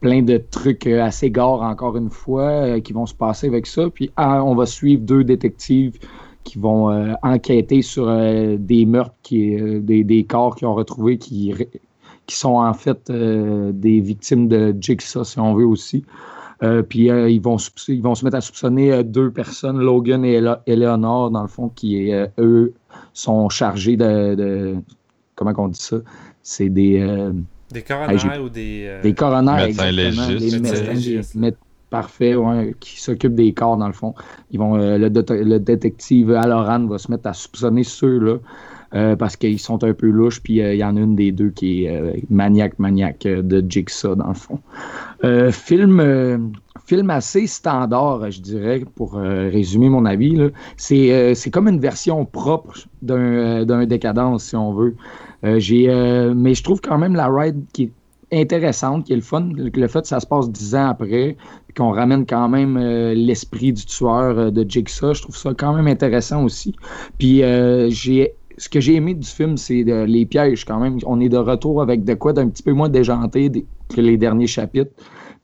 plein de trucs assez gares encore une fois qui vont se passer avec ça. Puis ah, on va suivre deux détectives qui vont euh, enquêter sur euh, des meurtres, qui, euh, des, corps qu'ils ont retrouvés qui, qui sont en fait des victimes de Jigsaw, si on veut aussi. puis ils, vont, ils vont se mettre à soupçonner deux personnes, Logan et Eleanor, dans le fond, qui, eux, sont chargés de, comment on dit ça? C'est des... des coronaires ou des... Des coronaires, exactement. Parfait, qui s'occupe des corps, dans le fond. Ils vont, euh, le, détective Aloran va se mettre à soupçonner ceux-là euh, parce qu'ils sont un peu louches, puis euh, il y en a une des deux qui est maniaque, maniaque de Jigsaw, dans le fond. film, film assez standard, je dirais, pour résumer mon avis. C'est comme une version propre d'un décadence, si on veut. mais je trouve quand même la ride qui est intéressante, qui est le fun. Le fait que ça se passe dix ans après, qu'on ramène quand même euh, l'esprit du tueur euh, de Jigsaw, je trouve ça quand même intéressant aussi. Puis euh, j'ai ce que j'ai aimé du film, c'est les pièges quand même. On est de retour avec de quoi d'un petit peu moins déjanté que les derniers chapitres,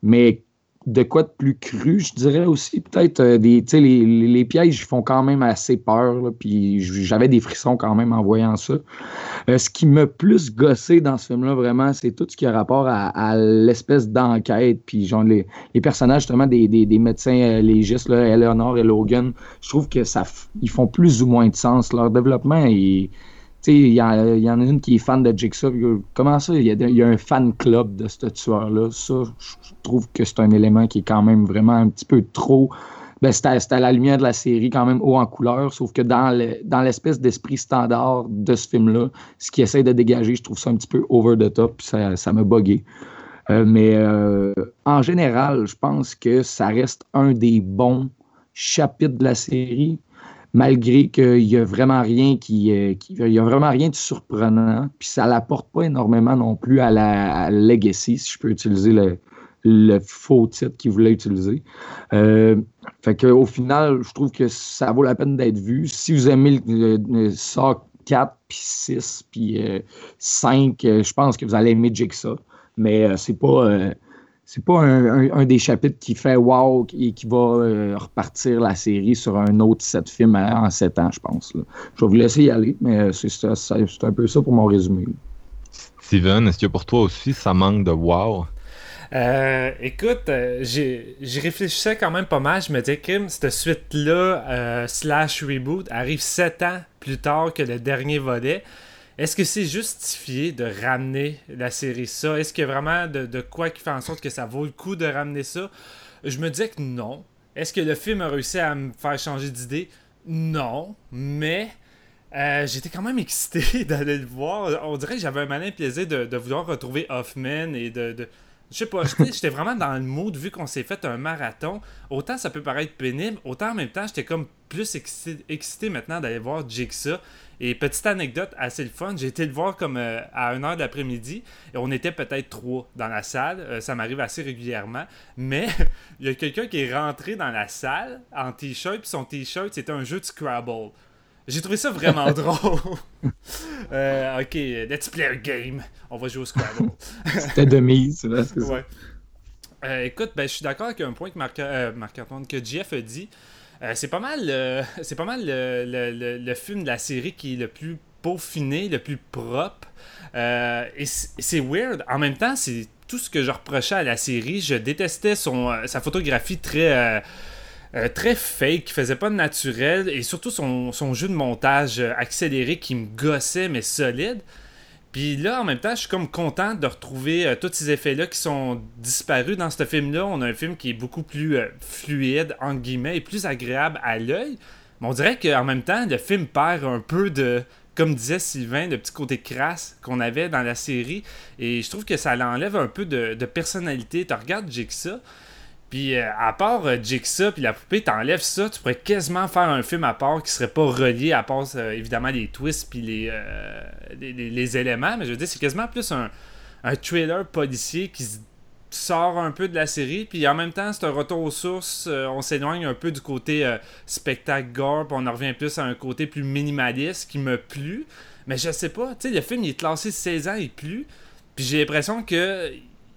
mais de quoi de plus cru, je dirais aussi. Peut-être euh, des. Les, les, pièges font quand même assez peur, puis j'avais des frissons quand même en voyant ça. Euh, ce qui m'a plus gossé dans ce film-là, vraiment, c'est tout ce qui a rapport à, l'espèce d'enquête, puis genre les, les, personnages, justement, des, des, des médecins euh, légistes, là, Eleanor et Logan, je trouve que ça ils font plus ou moins de sens. Leur développement est il y, y, en a une qui est fan de Jigsaw. Comment ça, il y, a un fan club de ce tueur-là? Ça, je trouve que c'est un élément qui est quand même vraiment un petit peu trop. Ben, c'était à la lumière de la série, quand même haut en couleur, sauf que dans l'espèce d'esprit standard de ce film-là, ce qui essaie de dégager, je trouve ça un petit peu over the top, ça, ça m'a bugué. Euh, mais euh, en général, je pense que ça reste un des bons chapitres de la série malgré qu'il n'y a vraiment rien qui, euh, y a vraiment rien de surprenant. Puis ça n'apporte pas énormément non plus à la legacy, si je peux utiliser le, faux titre qu'il voulait utiliser. Euh, fait qu'au final, je trouve que ça vaut la peine d'être vu. Si vous aimez le, ça 4, puis 6, puis 5, euh, je pense que vous allez aimer Jigsaw. Mais c'est pas c'est pas un, des chapitres qui fait wow et qui va euh, repartir la série sur un autre set film en sept ans, je pense. Je vais vous laisser y aller, mais euh, c'est un peu ça pour mon résumé. Steven, est-ce que pour toi aussi ça manque de wow? Euh, écoute, euh, j'ai j'y réfléchissais quand même pas mal. Je me disais, Kim, cette suite-là, euh, slash reboot, arrive sept ans plus tard que le dernier volet. Est-ce que c'est justifié de ramener la série ça? Est-ce qu'il vraiment de, quoi qui fait en sorte que ça vaut le coup de ramener ça? Je me disais que non. Est-ce que le film a réussi à me faire changer d'idée? Non. Mais euh, j'étais quand même excité d'aller le voir. On dirait que j'avais un malin plaisir de, de vouloir retrouver Hoffman et de... Je sais pas, j'étais vraiment dans le mood vu qu'on s'est fait un marathon. Autant ça peut paraître pénible, autant en même temps j'étais comme plus excité, excité maintenant d'aller voir Jigsaw. Et petite anecdote assez le fun, j'ai été le voir comme euh, à 1h de l'après-midi et on était peut-être trois dans la salle. Euh, ça m'arrive assez régulièrement. Mais il y a quelqu'un qui est rentré dans la salle en t-shirt, puis son t-shirt c'était un jeu de Scrabble. J'ai trouvé ça vraiment drôle. Euh, ok, let's play a game. On va jouer au Scrabble. C'était de mise, là, c'est ça. ouais. Euh, écoute, ben, je suis d'accord avec un point que Marc, euh, Marc-Antoine, que Jeff a dit. Euh, c'est pas mal, euh, c'est pas mal le, le- le- le film de la série qui est le plus peaufiné, le plus propre. Euh, et c'est weird. En même temps, c'est tout ce que je reprochais à la série. Je détestais son, euh, sa photographie très, euh, très fake, qui faisait pas de naturel, et surtout son, jeu de montage euh, accéléré qui me gossait, mais solide. Puis là, en même temps, je suis comme content de retrouver euh, tous ces effets-là qui sont disparus dans ce film-là. On a un film qui est beaucoup plus fluide, entre guillemets, et plus agréable à l'œil. Mais on dirait qu'en même temps, le film perd un peu de, comme disait Sylvain, le petit côté crasse qu'on avait dans la série. Et je trouve que ça l'enlève un peu de, de personnalité. Tu regardes Jigsaw, puis euh, à part euh, Jigsaw puis la poupée, t'enlèves ça, tu pourrais quasiment faire un film à part qui serait pas relié à part euh, évidemment les twists puis les, euh, les, les- éléments, mais je veux dire c'est quasiment plus un, un thriller policier qui sort un peu de la série, puis en même temps c'est un retour aux sources, euh, on s'éloigne un peu du côté euh, spectacle gore, puis on en revient plus à un côté plus minimaliste qui me plu, mais je sais pas, tu sais le film il est classé 16 ans et plus, puis j'ai l'impression que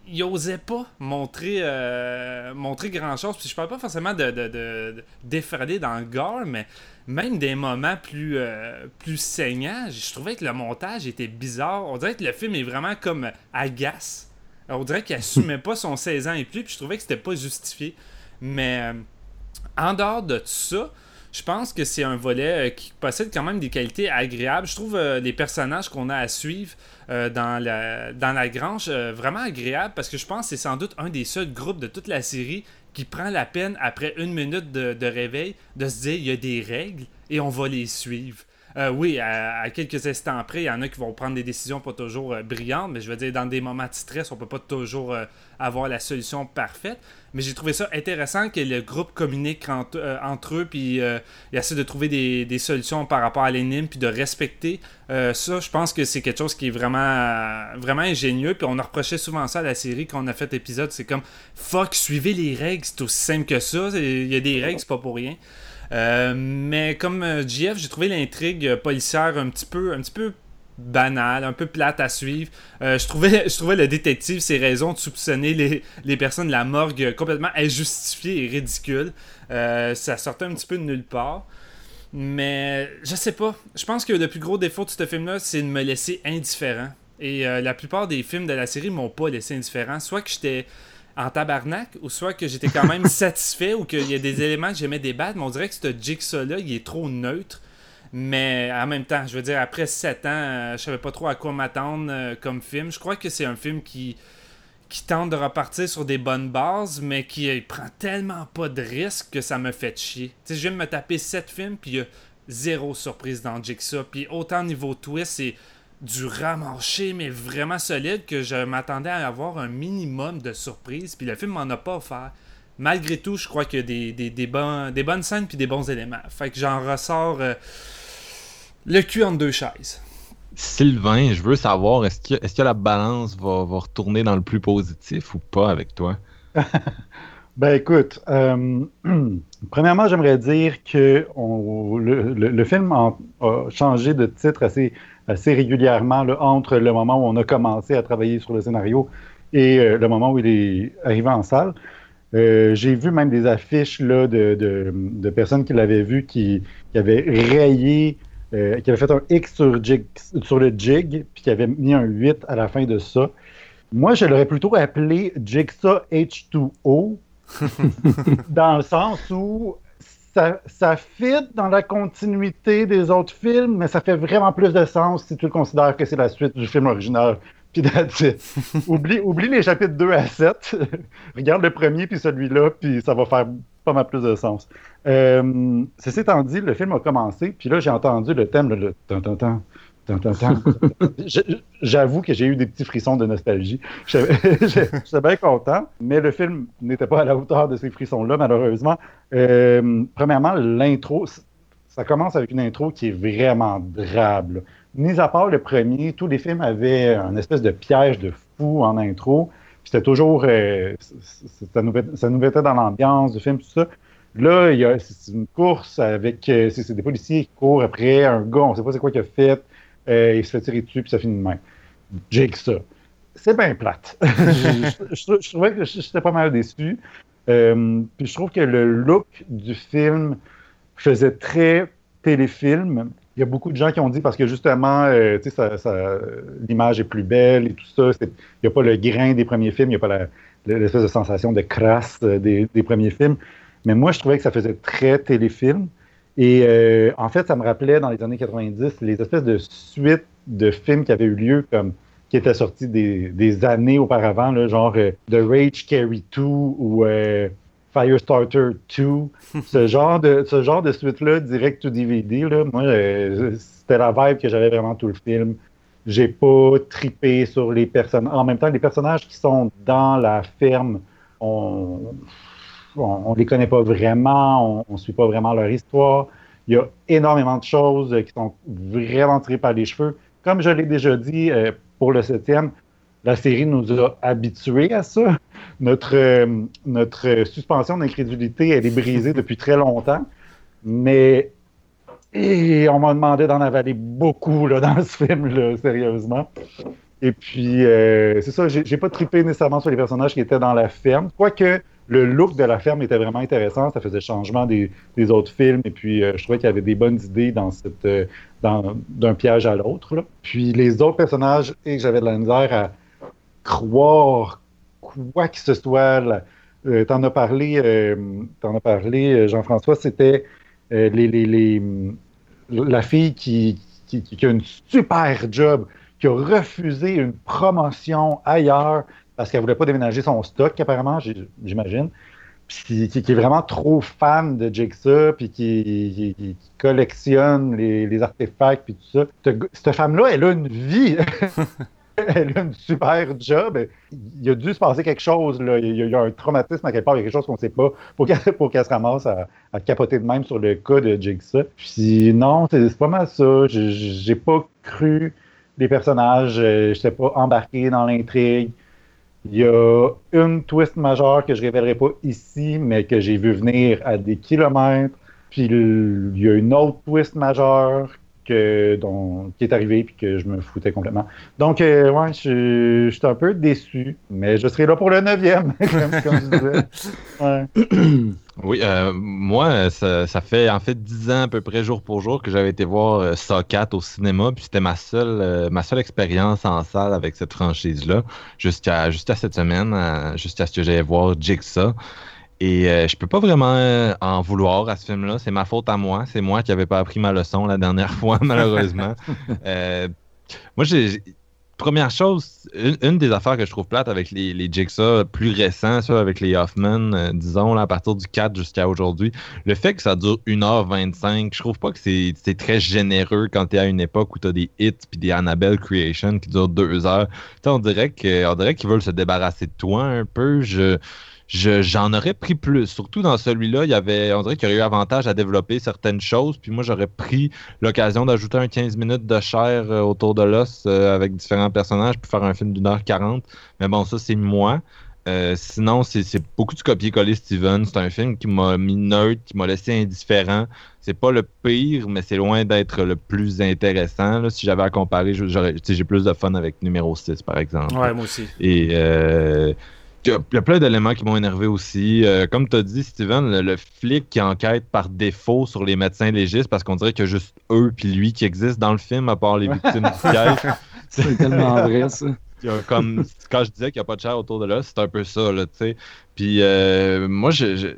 il osait pas montrer, euh, montrer grand chose. Puis je parle pas forcément de, de, dans le gore, mais même des moments plus, euh, plus saignants, je trouvais que le montage était bizarre. On dirait que le film est vraiment comme agace. On dirait qu'il assumait pas son 16 ans et plus, puis je trouvais que c'était pas justifié. Mais euh, en dehors de tout ça, je pense que c'est un volet euh, qui possède quand même des qualités agréables. Je trouve euh, les personnages qu'on a à suivre euh, dans, la, grange vraiment agréables parce que je pense que c'est sans doute un des seuls groupes de toute la série qui prend la peine, après une minute de réveil, de se dire il y a des règles et on va les suivre. Euh, oui, à, quelques instants après, il y en a qui vont prendre des décisions pas toujours euh, brillantes, mais je veux dire, dans des moments de stress, on peut pas toujours euh, avoir la solution parfaite. Mais j'ai trouvé ça intéressant que le groupe communique entre, eux, puis il essaie de trouver des, solutions par rapport à l'énigme, puis de respecter ça. Je pense que c'est quelque chose qui est vraiment, vraiment ingénieux, puis on a reproché souvent ça à la série quand on a fait l'épisode. C'est comme, fuck, suivez les règles, c'est aussi simple que ça. Il y a des règles, c'est pas pour rien. Euh, mais comme euh, GF, j'ai trouvé l'intrigue euh, policière un petit peu, un petit peu banale, un peu plate à suivre. Je, trouvais, je trouvais le détective ses raisons de soupçonner les, les personnes de la morgue complètement injustifiées et ridicules. Ça sortait un petit peu de nulle part. Mais je sais pas. Je pense que le plus gros défaut de ce film-là, c'est de me laisser indifférent. Et la plupart des films de la série m'ont pas laissé indifférent. Soit que j'étais en tabarnak, ou soit que j'étais quand même satisfait, ou qu'il y a des éléments que j'aimais débattre, mais on dirait que ce Jigsaw-là, il est trop neutre. Mais en même temps, je veux dire, après 7 ans, euh, je savais pas trop à quoi m'attendre euh, comme film. Je crois que c'est un film qui, qui tente de repartir sur des bonnes bases, mais qui euh, prend tellement pas de risques que ça me fait chier. Tu sais, je viens de me taper 7 films, puis il y a zéro surprise dans Jigsaw. Puis autant niveau twist, c'est du ramarché, mais vraiment solide, que je m'attendais à avoir un minimum de surprises. Puis le film m'en a pas offert. Malgré tout, je crois qu'il y a des, des, des, des bonnes scènes puis des bons éléments. Fait que j'en ressors euh, le cul entre deux chaises. Sylvain, je veux savoir, est-ce que, est-ce que la balance va, va retourner dans le plus positif ou pas avec toi? Ben écoute, euh, premièrement, j'aimerais dire que on- le, le- le film a changé de titre assez, assez régulièrement là, entre le moment où on a commencé à travailler sur le scénario et euh, le moment où il est arrivé en salle. Euh, J'ai vu même des affiches là, de, de- de personnes qui l'avaient vu qui, qui avaient rayé, euh, qui avaient fait un X sur, jig- sur le jig, puis qui avaient mis un 8 à la fin de ça. Moi, je l'aurais plutôt appelé Jigsaw H2O, dans le sens où ça, ça fit dans la continuité des autres films, mais ça fait vraiment plus de sens si tu le considères que c'est la suite du film original. Puis oublie, oublie les chapitres 2 à 7. Regarde le premier puis celui-là, puis ça va faire pas mal plus de sens. Euh, ceci étant dit, le film a commencé, puis là, j'ai entendu le thème, le, J'avoue que j'ai eu des petits frissons de nostalgie. J'étais bien content, mais le film n'était pas à la hauteur de ces frissons-là, malheureusement. Euh, premièrement, l'intro, ça commence avec une intro qui est vraiment drable. Mis à part le premier, tous les films avaient un espèce de piège de fou en intro. C'était toujours. Euh, ça, nous, mettait dans l'ambiance du film, tout ça. Là, a une course avec. Euh, c'est des policiers qui courent après un gars, on ne sait pas c'est quoi qu'il a fait. Euh, il se fait tirer dessus, puis ça finit de même. Jake, ça. C'est bien plate. je, trouvais que j'étais pas mal déçu. Euh, puis je trouve que le look du film faisait très téléfilm. Il y a beaucoup de gens qui ont dit parce que justement, euh, ça, l'image est plus belle et tout ça. Il n'y a pas le grain des premiers films, il n'y a pas l'espèce de sensation de crasse des, des, premiers films. Mais moi, je trouvais que ça faisait très téléfilm. Et euh, en fait, ça me rappelait dans les années 90 les espèces de suites de films qui avaient eu lieu, comme qui étaient sortis des, années auparavant, là, genre euh, The Rage Carry 2 ou euh, Firestarter 2. ce genre de, ce genre de suite-là, direct to DVD, là, moi, c'était la vibe que j'avais vraiment tout le film. J'ai pas tripé sur les personnages. En même temps, les personnages qui sont dans la ferme, on on ne les connaît pas vraiment, on ne suit pas vraiment leur histoire. Il y a énormément de choses qui sont vraiment tirées par les cheveux. Comme je l'ai déjà dit euh, pour le septième, la série nous a habitués à ça. Notre, euh, notre suspension d'incrédulité, elle est brisée depuis très longtemps. Mais et on m'a demandé d'en avaler beaucoup là, dans ce film, sérieusement. Et puis, euh, c'est ça, j'ai pas trippé nécessairement sur les personnages qui étaient dans la ferme. Quoique, le look de la ferme était vraiment intéressant. Ça faisait changement des, autres films. Et puis, euh, je trouvais qu'il y avait des bonnes idées dans cette, euh, d'un piège à l'autre. Puis, les autres personnages, et j'avais de la misère à croire quoi que ce soit. Euh, t'en as parlé, t'en as parlé, Jean-François, c'était les, la fille qui, qui a une super job, qui a refusé une promotion ailleurs parce qu'elle voulait pas déménager son stock, apparemment, j'imagine. Puis qui, est vraiment trop fan de Jigsaw, puis qui, collectionne les, artefacts, puis tout ça. Cette, femme-là, elle a une vie. elle a une super job. Il a dû se passer quelque chose. Là. Il, y a, un traumatisme à quelque part. Il y a quelque chose qu'on ne sait pas pour qu'elle se ramasse à, capoter de même sur le cas de Jigsaw. Puis non, c'est pas mal ça. J'ai pas cru les personnages. Je n'étais pas embarqué dans l'intrigue. Il y a une twist majeure que je ne révélerai pas ici, mais que j'ai vu venir à des kilomètres. Puis il y a une autre twist majeure qui est arrivée puis que je me foutais complètement. Donc, euh, ouais, je, suis un peu déçu, mais je serai là pour le neuvième. Oui, euh, moi, ça, fait en fait dix ans à peu près jour pour jour que j'avais été voir euh, 4 au cinéma, puis c'était ma seule euh, expérience en salle avec cette franchise-là, jusqu'à jusqu'à cette semaine, jusqu'à ce que j'allais voir Jigsaw. Et je peux pas vraiment en vouloir à ce film-là. C'est ma faute à moi. C'est moi qui n'avais pas appris ma leçon la dernière fois, malheureusement. moi, j'ai première chose, une, des affaires que je trouve plate avec les, les Jigsaw plus récents, ça, avec les Hoffman, euh, disons, là, à partir du 4 jusqu'à aujourd'hui, le fait que ça dure 1h25, je trouve pas que c'est très généreux quand tu es à une époque où tu as des hits puis des Annabelle Creation qui durent 2 heures. on dirait qu'ils veulent se débarrasser de toi un peu. Je j'en aurais pris plus. Surtout dans celui-là, il y avait, on dirait qu'il y aurait eu avantage à développer certaines choses. Puis moi, j'aurais pris l'occasion d'ajouter un 15 minutes de chair euh, autour de l'os euh, avec différents personnages, puis faire un film d'une heure quarante. Mais bon, ça, c'est moi. Euh, sinon, c'est beaucoup de copier-coller Steven. C'est un film qui m'a mis neutre, qui m'a laissé indifférent. C'est pas le pire, mais c'est loin d'être le plus intéressant. Si j'avais à comparer, j'ai plus de fun avec numéro 6, par exemple. Ouais, moi aussi. Et il y a plein d'éléments qui m'ont énervé aussi. Euh, comme tu as dit, Steven, le, flic qui enquête par défaut sur les médecins légistes parce qu'on dirait qu'il y a juste eux puis lui qui existent dans le film, à part les victimes du C'est tellement vrai, ça. comme quand je disais qu'il n'y a pas de chair autour de là, c'est un peu ça, là, tu sais. Puis euh, moi, j'avais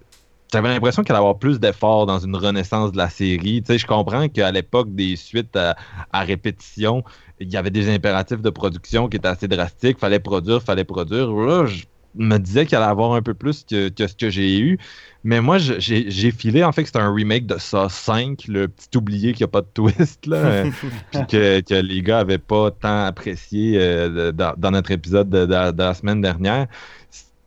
l'impression qu'il allait avoir plus d'efforts dans une renaissance de la série. Tu sais, je comprends qu'à l'époque des suites à, répétition, il y avait des impératifs de production qui étaient assez drastiques. Fallait produire, fallait produire. Là, je me disais qu'il allait avoir un peu plus que, ce que j'ai eu. Mais moi, j'ai filé, en fait, que c'était un remake de ça 5, le petit oublié qui a pas de twist, là, puis que, les gars avaient pas tant apprécié euh, dans, notre épisode de, la semaine dernière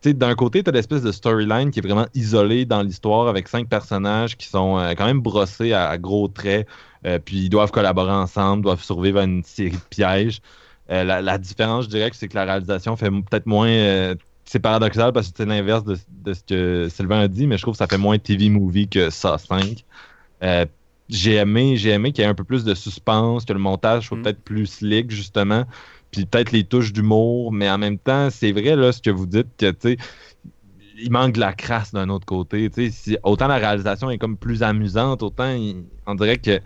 d'un côté, tu as l'espèce de storyline qui est vraiment isolée dans l'histoire avec cinq personnages qui sont euh, quand même brossés à, gros traits, euh, puis ils doivent collaborer ensemble, doivent survivre à une série de pièges. Euh, la, différence, je dirais, c'est que la réalisation fait peut-être moins. C'est paradoxal parce que c'est l'inverse de, ce que Sylvain a dit, mais je trouve que ça fait moins TV movie que ça 5. j'ai aimé, j'ai aimé qu'il y ait un peu plus de suspense, que le montage soit mm. peut-être plus slick, justement puis peut-être les touches d'humour, mais en même temps, c'est vrai là, ce que vous dites que tu sais, il manque de la crasse d'un autre côté. Si, autant la réalisation est comme plus amusante, autant on dirait que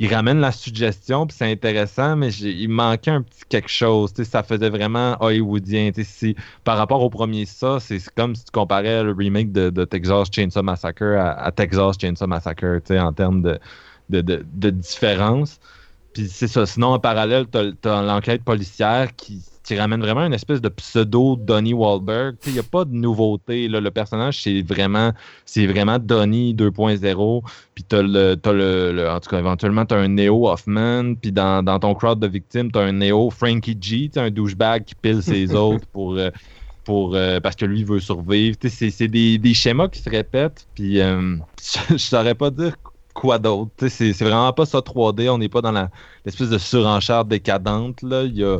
il ramène la suggestion, puis c'est intéressant, mais il manquait un petit quelque chose. Ça faisait vraiment hollywoodien. Si, par rapport au premier ça, c'est comme si tu comparais le remake de, Texas Chainsaw Massacre à, Texas Chainsaw Massacre en termes de, de, de différence. Puis c'est ça. Sinon, en parallèle, tu as, l'enquête policière qui, ramène vraiment une espèce de pseudo Donnie Wahlberg. Il n'y a pas de nouveauté. Là. Le personnage, c'est vraiment, c'est vraiment Donnie 2.0. Puis tu as, le, le, En tout cas, éventuellement, tu as un Neo Hoffman. Puis dans, ton crowd de victimes, tu as un Neo Frankie G, un douchebag qui pile ses autres pour. Euh, pour, euh, parce que lui veut survivre. C'est des, des, schémas qui se répètent. Puis euh, je ne saurais pas dire quoi d'autre? C'est, vraiment pas ça 3D. On n'est pas dans l'espèce de surenchère décadente. Là. Il y a...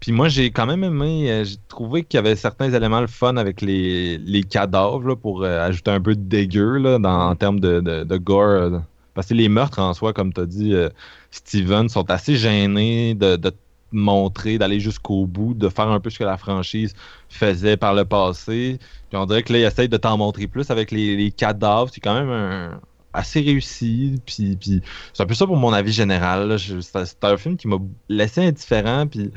Puis moi, j'ai quand même aimé. Euh, j'ai trouvé qu'il y avait certains éléments fun avec les, les cadavres pour euh, ajouter un peu de dégueu là, en termes de, de, gore. Euh. parce que les meurtres en soi, comme tu as dit, Steven, sont assez gênés de, de montrer, d'aller jusqu'au bout, de faire un peu ce que la franchise faisait par le passé. Puis on dirait que là, ils essayent de t'en montrer plus avec les, les cadavres. C'est quand même un, assez réussi. Puis, puis c'est un peu ça pour mon avis général. C'est un film qui m'a laissé indifférent. Puis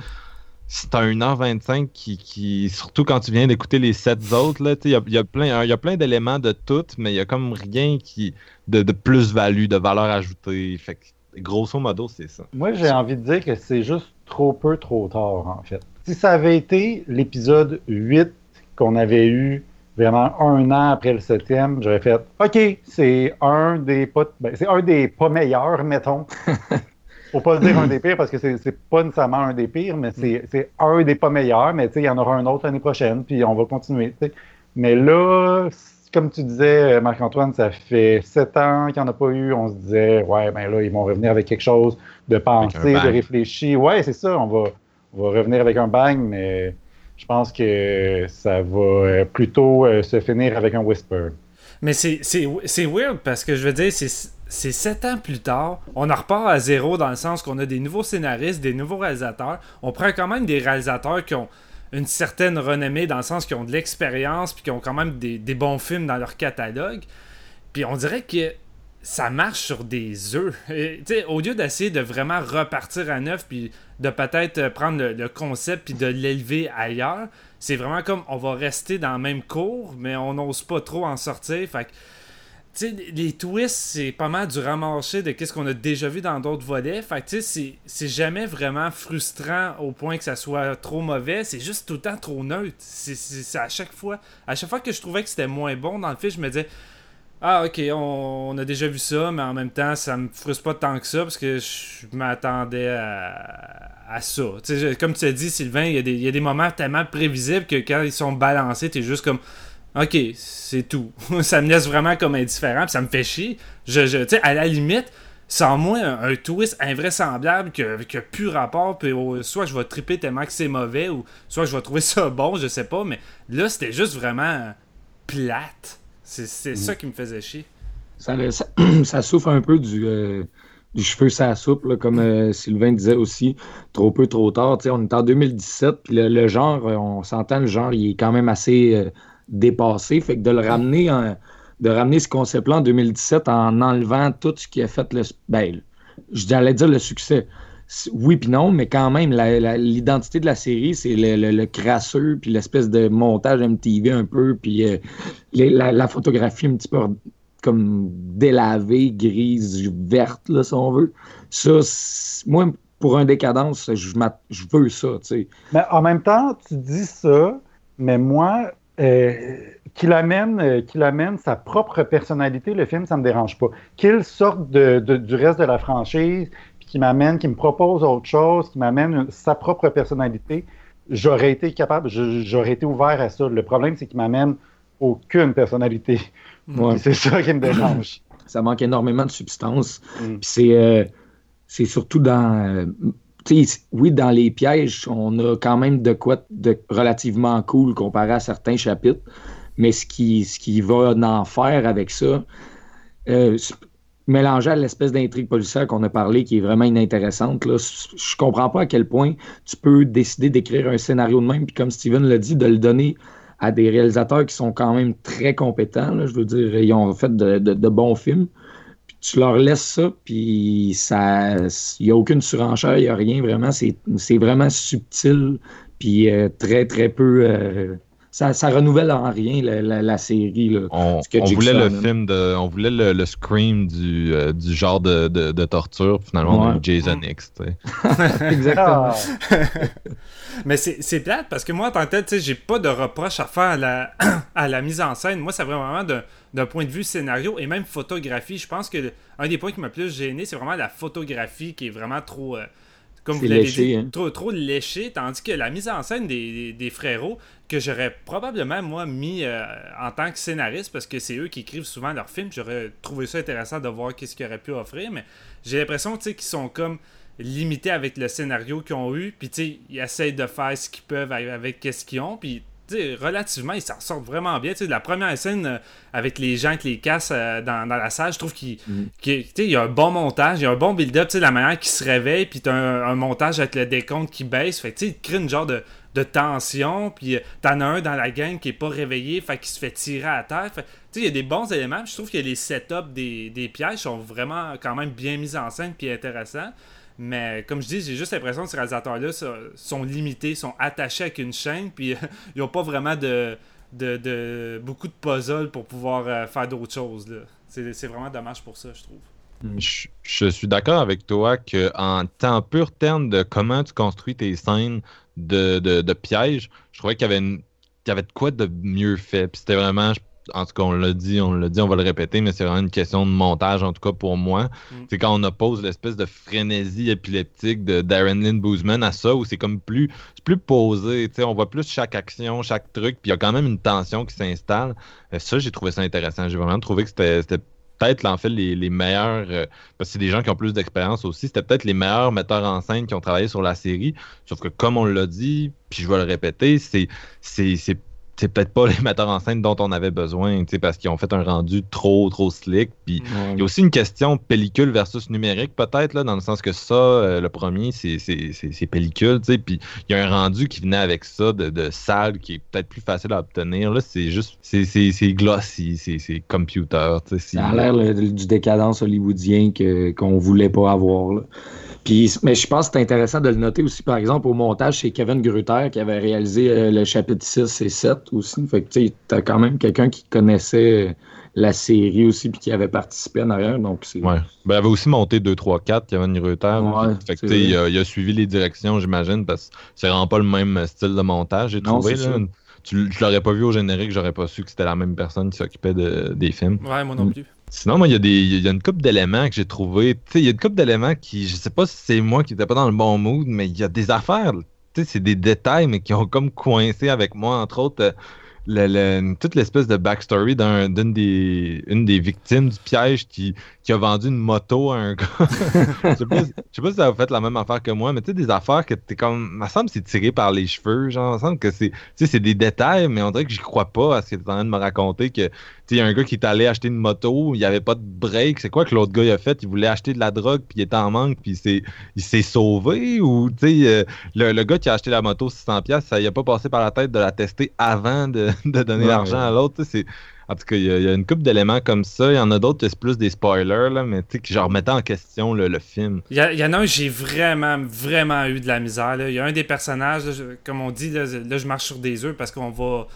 c'est un 1h25 qui, qui, surtout quand tu viens d'écouter les sept autres, il y a, y a, plein, plein d'éléments de tout, mais il y a comme rien qui de, de plus-value, de valeur ajoutée. Fait que, grosso modo, c'est ça. Moi, j'ai envie de dire que c'est juste trop peu, trop tard, en fait. Si ça avait été l'épisode 8 qu'on avait eu vraiment un an après le septième, j'aurais fait OK, c'est un des pas ben, c'est un des pas meilleurs, mettons. Faut pas dire un des pires parce que c'est pas nécessairement un des pires, mais c'est un des pas meilleurs, mais il y en aura un autre l'année prochaine, puis on va continuer. Mais là, comme tu disais, Marc-Antoine, ça fait sept ans qu'il n'y en a pas eu. On se disait, ouais, ben là, ils vont revenir avec quelque chose de pensé, de réfléchi. Ouais, c'est ça, on va, on va revenir avec un bang, mais je pense que ça va euh, plutôt euh, se finir avec un whisper. Mais c'est weird parce que je veux dire, c'est sept ans plus tard, on en repart à zéro dans le sens qu'on a des nouveaux scénaristes, des nouveaux réalisateurs. On prend quand même des réalisateurs qui ont une certaine renommée dans le sens qu'ils ont de l'expérience puis qui ont quand même des, des, bons films dans leur catalogue. Puis on dirait que ça marche sur des œufs. au lieu d'essayer de vraiment repartir à neuf puis de peut-être euh, prendre le, concept puis de l'élever ailleurs, c'est vraiment comme on va rester dans le même cours, mais on n'ose pas trop en sortir. Fait que, les twists, c'est pas mal du ramarché de ce qu'on a déjà vu dans d'autres volets. Fait que, c'est, c'est jamais vraiment frustrant au point que ça soit trop mauvais. C'est juste tout le temps trop neutre. C'est, à chaque fois. À chaque fois que je trouvais que c'était moins bon dans le film, je me disais ah, ok, on, a déjà vu ça, mais en même temps, ça me frustre pas tant que ça parce que je m'attendais à, ça. comme tu as dit, Sylvain, il y, a des, moments tellement prévisibles que quand ils sont balancés, tu es juste comme. Ok, c'est tout. ça me laisse vraiment comme indifférent, ça me fait chier. Je, je à la limite, sans moi, un, twist invraisemblable qui a plus rapport, puis soit je vais triper tellement que c'est mauvais, ou soit je vais trouver ça bon, je sais pas, mais là, c'était juste vraiment plate. C'est ça qui me faisait chier. Ça, souffre un peu du, euh, du cheveu ça soupe, comme euh, Sylvain disait aussi, trop peu, trop tard. on est en 2017, puis le, genre, euh, on s'entend, le genre, il est quand même assez dépassé. Fait que de le ramener de ramener ce concept-là en 2017 en enlevant tout ce qui a fait le. Ben, j'allais dire le succès oui puis non, mais quand même, l'identité de la série, c'est le, crasseux, puis l'espèce de montage MTV un peu, puis euh, la, photographie un petit peu comme délavée, grise, verte, là, si on veut. Ça, moi, pour un décadence, je, veux ça, tu sais. Mais en même temps, tu dis ça, mais moi, euh, qu'il amène, euh, sa propre personnalité, le film, ça me dérange pas. Qu'il sorte de, du reste de la franchise, qu'il m'amène, qu'il me propose autre chose, qu'il m'amène sa propre personnalité, j'aurais été capable, j'aurais été ouvert à ça. Le problème, c'est qu'il m'amène aucune personnalité. C'est ça qui me dérange. Ça manque énormément de substance. Mm. C'est, euh, c'est surtout dans oui, dans les pièges, on a quand même de quoi de relativement cool comparé à certains chapitres. Mais ce qui, ce qui va en faire avec ça, euh, mélangé à l'espèce d'intrigue policière qu'on a parlé, qui est vraiment inintéressante, là, je comprends pas à quel point tu peux décider d'écrire un scénario de même, puis comme Steven l'a dit, de le donner à des réalisateurs qui sont quand même très compétents. je veux dire, ils ont fait de bons films tu leur laisses ça, puis il n'y a aucune surenchère, il n'y a rien vraiment. C'est vraiment subtil, puis euh, très, très peu. Euh, ça, ça, renouvelle en rien la, série. Là, on, voulait le film de. On voulait le, scream du, euh, du genre de, de, torture, finalement, on a Jason X. Exactement. Ah. Mais c'est plate parce que moi, en tant que tel, j'ai pas de reproche à faire à la, à la mise en scène. Moi, ça vraiment d'un point de vue scénario et même photographie. Je pense que un des points qui m'a plus gêné, c'est vraiment la photographie qui est vraiment trop. Euh, comme vous l'avez dit, hein. trop, trop léché, tandis que la mise en scène des, des, frérots, que j'aurais probablement, moi, mis euh, en tant que scénariste, parce que c'est eux qui écrivent souvent leurs films, j'aurais trouvé ça intéressant de voir qu'est-ce qu'ils auraient pu offrir, mais j'ai l'impression, tu sais, qu'ils sont comme limités avec le scénario qu'ils ont eu, puis tu sais, ils essayent de faire ce qu'ils peuvent avec, qu'est-ce qu'ils ont, puis relativement, ils s'en sortent vraiment bien. sais la première scène euh, avec les gens qui les cassent euh, dans, la salle, je trouve qu'il mm. y a un bon montage, il y a un bon build-up, la manière qu'ils se réveillent, puis t'as un, un montage avec le décompte qui baisse. Fait tu crée une genre de, tension, puis euh, t'en as un dans la gang qui est pas réveillé, fait qu'il se fait tirer à terre. Fait il y a des bons éléments. Je trouve que les setups des, des pièges sont vraiment quand même bien mis en scène puis intéressants. Mais comme je dis, j'ai juste l'impression que ces réalisateurs-là sont limités, sont attachés avec une chaîne, puis ils n'ont pas vraiment de, de, beaucoup de puzzles pour pouvoir euh, faire d'autres choses. C'est vraiment dommage pour ça, je trouve. Hmm. Je, suis d'accord avec toi qu'en temps pur terme de comment tu construis tes scènes de, de, pièges, je trouvais qu'il y avait y avait de quoi de mieux fait. Puis c'était vraiment, en tout cas, on l'a dit, on l'a dit, on va le répéter, mais c'est vraiment une question de montage, en tout cas pour moi. Mm. C'est quand on oppose l'espèce de frénésie épileptique de Darren Lynn Boozman à ça, où c'est comme plus, plus posé, on voit plus chaque action, chaque truc, puis il y a quand même une tension qui s'installe. Euh, ça, j'ai trouvé ça intéressant. J'ai vraiment trouvé que c'était peut-être en fait les, meilleurs, euh, parce que c'est des gens qui ont plus d'expérience aussi, c'était peut-être les meilleurs metteurs en scène qui ont travaillé sur la série. Sauf que comme on l'a dit, puis je vais le répéter, c'est c'est peut-être pas les metteurs en scène dont on avait besoin, parce qu'ils ont fait un rendu trop, trop slick. Puis il y a aussi une question pellicule versus numérique, peut-être, là, dans le sens que ça, euh, le premier, c'est pellicule, puis il y a un rendu qui venait avec ça de, de salle qui est peut-être plus facile à obtenir. Là, c'est juste, c'est glossy, c'est computer. Ça a l'air du décadence hollywoodien qu'on voulait pas avoir. Là mais je pense que c'est intéressant de le noter aussi, par exemple, au montage, c'est Kevin Grutter qui avait réalisé euh, le chapitre 6 et 7 aussi. Fait que tu as quand même quelqu'un qui connaissait euh, la série aussi puis qui avait participé en arrière. Donc ouais. Ben, il avait aussi monté 2, 3, 4, Kevin Grutter. fait que, il, a, il a suivi les directions, j'imagine, parce que c'est vraiment pas le même style de montage, j'ai trouvé. Là. Tu, je l'aurais pas vu au générique, j'aurais pas su que c'était la même personne qui s'occupait de, des films. Ouais, moi non plus. Sinon, moi, il y, a des, il y a une couple d'éléments que j'ai trouvé. Il y a une couple d'éléments qui, je sais pas si c'est moi qui n'étais pas dans le bon mood, mais il y a des affaires. C'est des détails, mais qui ont comme coincé avec moi. Entre autres, euh, le, toute l'espèce de backstory d'une des, une des victimes du piège qui, qui a vendu une moto à un gars. je, sais pas, sais pas si ça a fait la même affaire que moi, mais tu sais, des affaires que t'es comme. Il me semble que c'est tiré par les cheveux. Genre, il me semble que c'est. c'est des détails, mais on dirait que j'y crois pas à ce que tu en train de me raconter que il y a un gars qui est allé acheter une moto, il n'y avait pas de break. C'est quoi que l'autre gars a fait? Il voulait acheter de la drogue, puis il était en manque, puis il s'est sauvé? Ou euh, le, gars qui a acheté la moto 600$, ça il a pas passé par la tête de la tester avant de, donner l'argent à l'autre. En tout cas, il y, a une couple d'éléments comme ça. Il y en a d'autres, c'est plus des spoilers, là, mais tu sais, je remettais en question le, film. Il y, en a un, j'ai vraiment, vraiment eu de la misère. Il y a un des personnages, comme on dit, là, je marche sur des œufs parce qu'on va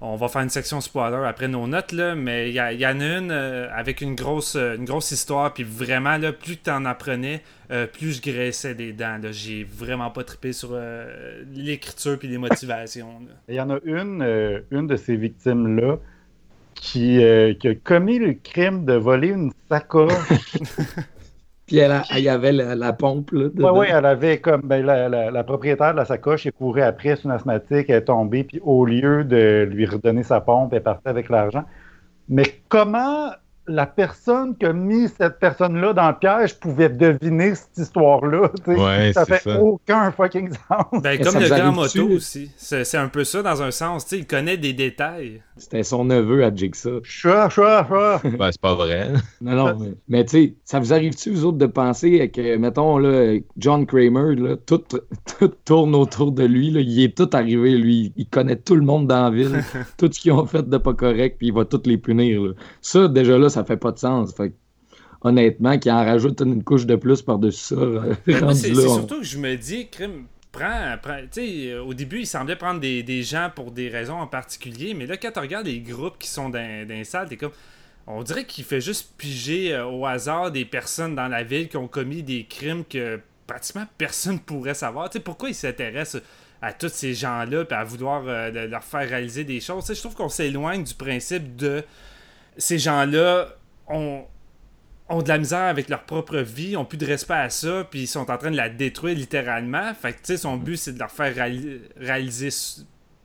on va faire une section spoiler après nos notes, là, mais il y, en a une euh, avec une grosse, une grosse histoire, puis vraiment, là, plus tu en apprenais, euh, plus je graissais des dents. J'ai vraiment pas trippé sur euh, l'écriture puis les motivations. Il y en a une, une de ces victimes-là qui, qui, a commis le crime de voler une sacoche Puis elle, y avait la, pompe. Oui, oui, elle avait comme ben, la, propriétaire de la sacoche, elle courait après, c'est une asthmatique, elle est tombée, puis au lieu de lui redonner sa pompe, elle partait avec l'argent. Mais comment la personne qui a mis cette personne-là dans le piège pouvait deviner cette histoire-là. Ouais, ça fait aucun fucking sens. Ben, comme le gars moto aussi. C'est un peu ça dans un sens. il connaît des détails. C'était son neveu à Jigsaw. Chat, chat, chat. ben, c'est pas vrai. Non, non, mais, tu sais, ça vous arrive-tu, vous autres, de penser que, mettons, là, John Kramer, là, tout, tout tourne autour de lui. Là, il est tout arrivé, lui. Il connaît tout le monde dans la ville, tout ce qu'ils ont fait de pas correct, puis il va tous les punir. Là. Ça, déjà là, ça fait pas de sens. Fait honnêtement, qu'il en rajoute une couche de plus par-dessus ça. Ben, c'est surtout que je me dis, crime, prends, au début, il semblait prendre des, gens pour des raisons en particulier, mais là, quand tu regardes les groupes qui sont dans, dans les salles, t'es comme. On dirait qu'il fait juste piger euh, au hasard des personnes dans la ville qui ont commis des crimes que pratiquement personne pourrait savoir. sais pourquoi il s'intéresse à tous ces gens-là et à vouloir euh, leur faire réaliser des choses? je trouve qu'on s'éloigne du principe de ces gens-là ont, ont de la misère avec leur propre vie, ont plus de respect à ça, puis ils sont en train de la détruire littéralement. Fait que, tu sais, son but, c'est de leur faire réaliser,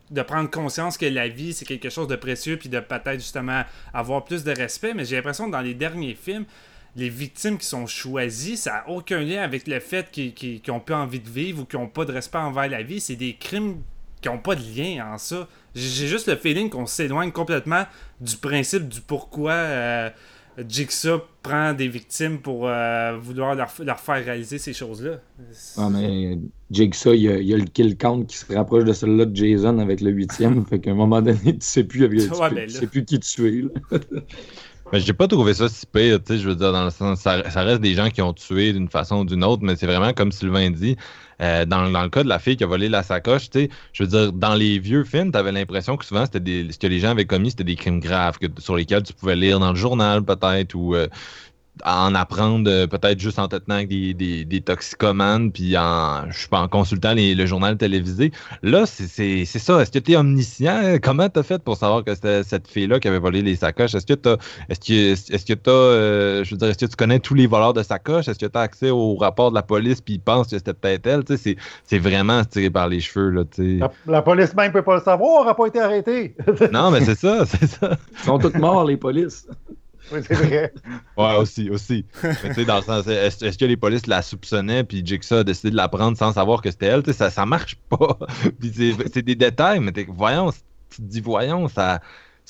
de prendre conscience que la vie, c'est quelque chose de précieux, puis de peut-être justement avoir plus de respect. Mais j'ai l'impression que dans les derniers films, les victimes qui sont choisies, ça n'a aucun lien avec le fait qu'ils n'ont pas envie de vivre ou qu'ils n'ont pas de respect envers la vie. C'est des crimes qui n'ont pas de lien en ça. J'ai juste le feeling qu'on s'éloigne complètement du principe du pourquoi euh, Jigsaw prend des victimes pour euh, vouloir leur, faire réaliser ces choses-là. Ah, mais Jigsaw, il y, a, le kill count qui se rapproche de celui-là de Jason avec le huitième. fait qu'à un moment donné, tu sais plus, tu, ben sais plus qui tuer. Mais j'ai pas trouvé ça si pire, tu sais, je veux dire, dans le sens, ça, ça, reste des gens qui ont tué d'une façon ou d'une autre, mais c'est vraiment comme Sylvain dit, euh, dans, le cas de la fille qui a volé la sacoche, tu sais, je veux dire, dans les vieux films, tu avais l'impression que souvent, c'était des, ce que les gens avaient commis, c'était des crimes graves sur lesquels tu pouvais lire dans le journal, peut-être, ou euh, en apprendre euh, peut-être juste en te tenant avec des, des, toxicomanes, puis en, je sais pas, en consultant le journal télévisé. Là, c'est ça. Est-ce que tu es omniscient? Comment tu as fait pour savoir que c'était cette fille-là qui avait volé les sacoches? Est-ce que tu est-ce que, est-ce que euh, je veux dire, est-ce que tu connais tous les voleurs de sacoches? Est-ce que tu as accès au rapport de la police puis ils pensent que c'était peut-être elle? C'est vraiment tiré par les cheveux. Là, la, la, police même peut pas le savoir, elle n'a pas été arrêtée. non, mais c'est ça, c'est ça. Ils sont tous morts, les polices. Oui, c'est vrai. ouais, aussi, aussi. Tu sais, dans le sens, est-ce, que les polices la soupçonnaient, puis Jigsaw a décidé de la prendre sans savoir que c'était elle? Tu sais, ça, ça marche pas. puis c'est, des détails, mais voyons, tu te dis, voyons, ça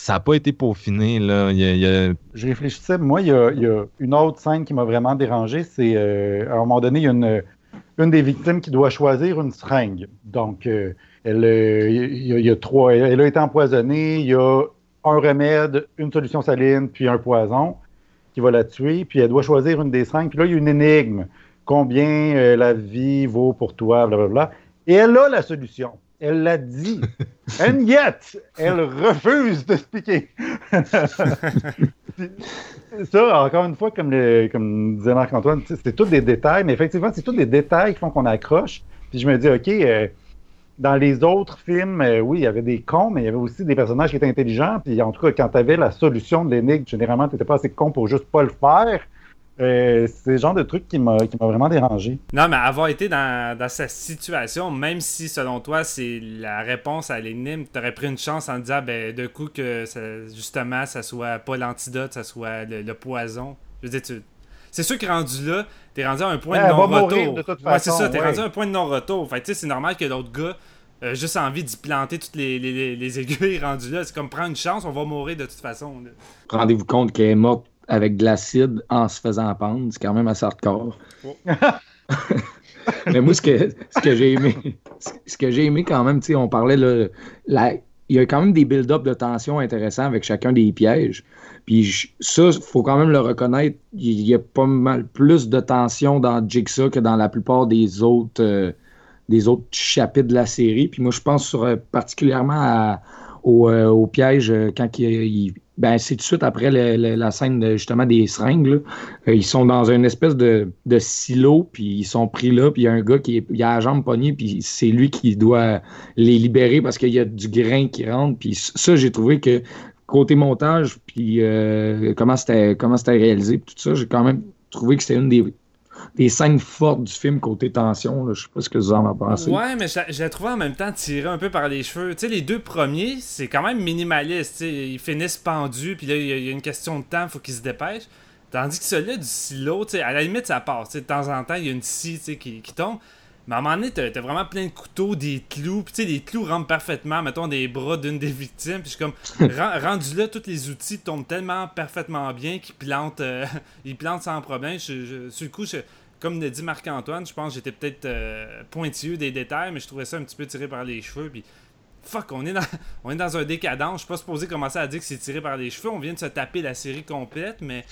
ça n'a pas été peaufiné. Là. Je réfléchissais, moi, il y, a, une autre scène qui m'a vraiment dérangé. C'est euh, à un moment donné, il y a une, une, des victimes qui doit choisir une seringue. Donc, euh, elle, euh, il, y a, trois. Elle, a été empoisonnée. Il y a un remède, une solution saline, puis un poison qui va la tuer, puis elle doit choisir une des cinq. Puis là, il y a une énigme. Combien euh, la vie vaut pour toi, blablabla. Et elle a la solution. Elle l'a dit. And yet, elle refuse d'expliquer. ça, encore une fois, comme, comme disait Marc-Antoine, c'est tous des détails, mais effectivement, c'est tous des détails qui font qu'on accroche. Puis je me dis, OK, euh, dans les autres films, euh, oui, il y avait des cons, mais il y avait aussi des personnages qui étaient intelligents. Puis en tout cas, quand tu avais la solution de l'énigme, généralement, tu n'étais pas assez con pour juste pas le faire. Euh, c'est le genre de truc qui m'a vraiment dérangé. Non, mais avoir été dans, dans sa situation, même si selon toi c'est la réponse à l'énigme, tu aurais pris une chance en disant ben, de coup que justement ça soit pas l'antidote, ça soit le, poison. Je veux dire, c'est sûr que rendu là, t'es rendu à un point de non-retour. Ouais, c'est ça, t'es rendu à un point de non-retour. Fait tu sais, c'est normal que l'autre gars euh, juste envie d'y planter toutes les, les, les aiguilles rendues là. C'est comme prendre une chance, on va mourir de toute façon. Rendez-vous compte qu'elle est morte avec de l'acide en se faisant pendre. C'est quand même assez hardcore. Oh. Mais moi, ce que, ce que j'ai aimé, ce que j'ai aimé quand même, tu sais, on parlait là, la, il y a quand même des build-up de tension intéressants avec chacun des pièges. Puis ça, il faut quand même le reconnaître, il y a pas mal plus de tension dans Jigsaw que dans la plupart des autres, euh, des autres chapitres de la série. Puis moi, je pense euh, particulièrement au, euh, au, piège quand il, ben, c'est tout de suite après la scène justement des seringues. ils sont dans une espèce de, silo, puis ils sont pris là, puis il y a un gars qui est, il a la jambe pognée, puis c'est lui qui doit les libérer parce qu'il y a du grain qui rentre. Puis ça, j'ai trouvé que côté montage, puis euh, comment c'était comment c'était réalisé, tout ça, j'ai quand même trouvé que c'était une des, des, scènes fortes du film côté tension. Là. Je sais pas ce que vous en pensé. Ouais, mais je l'ai trouvé en même temps tiré un peu par les cheveux. Tu sais, les deux premiers, c'est quand même minimaliste. Ils finissent pendus, puis là, il y, a une question de temps, faut qu'ils se dépêchent. Tandis que celui-là du silo, à la limite, ça passe. de temps en temps, il y a une scie qui tombe. Mais à un moment donné, t'as, vraiment plein de couteaux, des clous. Puis tu sais, les clous rentrent parfaitement, mettons, des bras d'une des victimes. Puis je comme, rendu là, tous les outils tombent tellement parfaitement bien qu'ils plantent, euh, ils plantent sans problème. Je, sur le coup, comme l'a dit Marc-Antoine, je pense que j'étais peut-être euh, pointilleux des détails, mais je trouvais ça un petit peu tiré par les cheveux. Puis fuck, on est dans, on est dans un décadence. Je suis pas supposé commencer à dire que c'est tiré par les cheveux. On vient de se taper la série complète, mais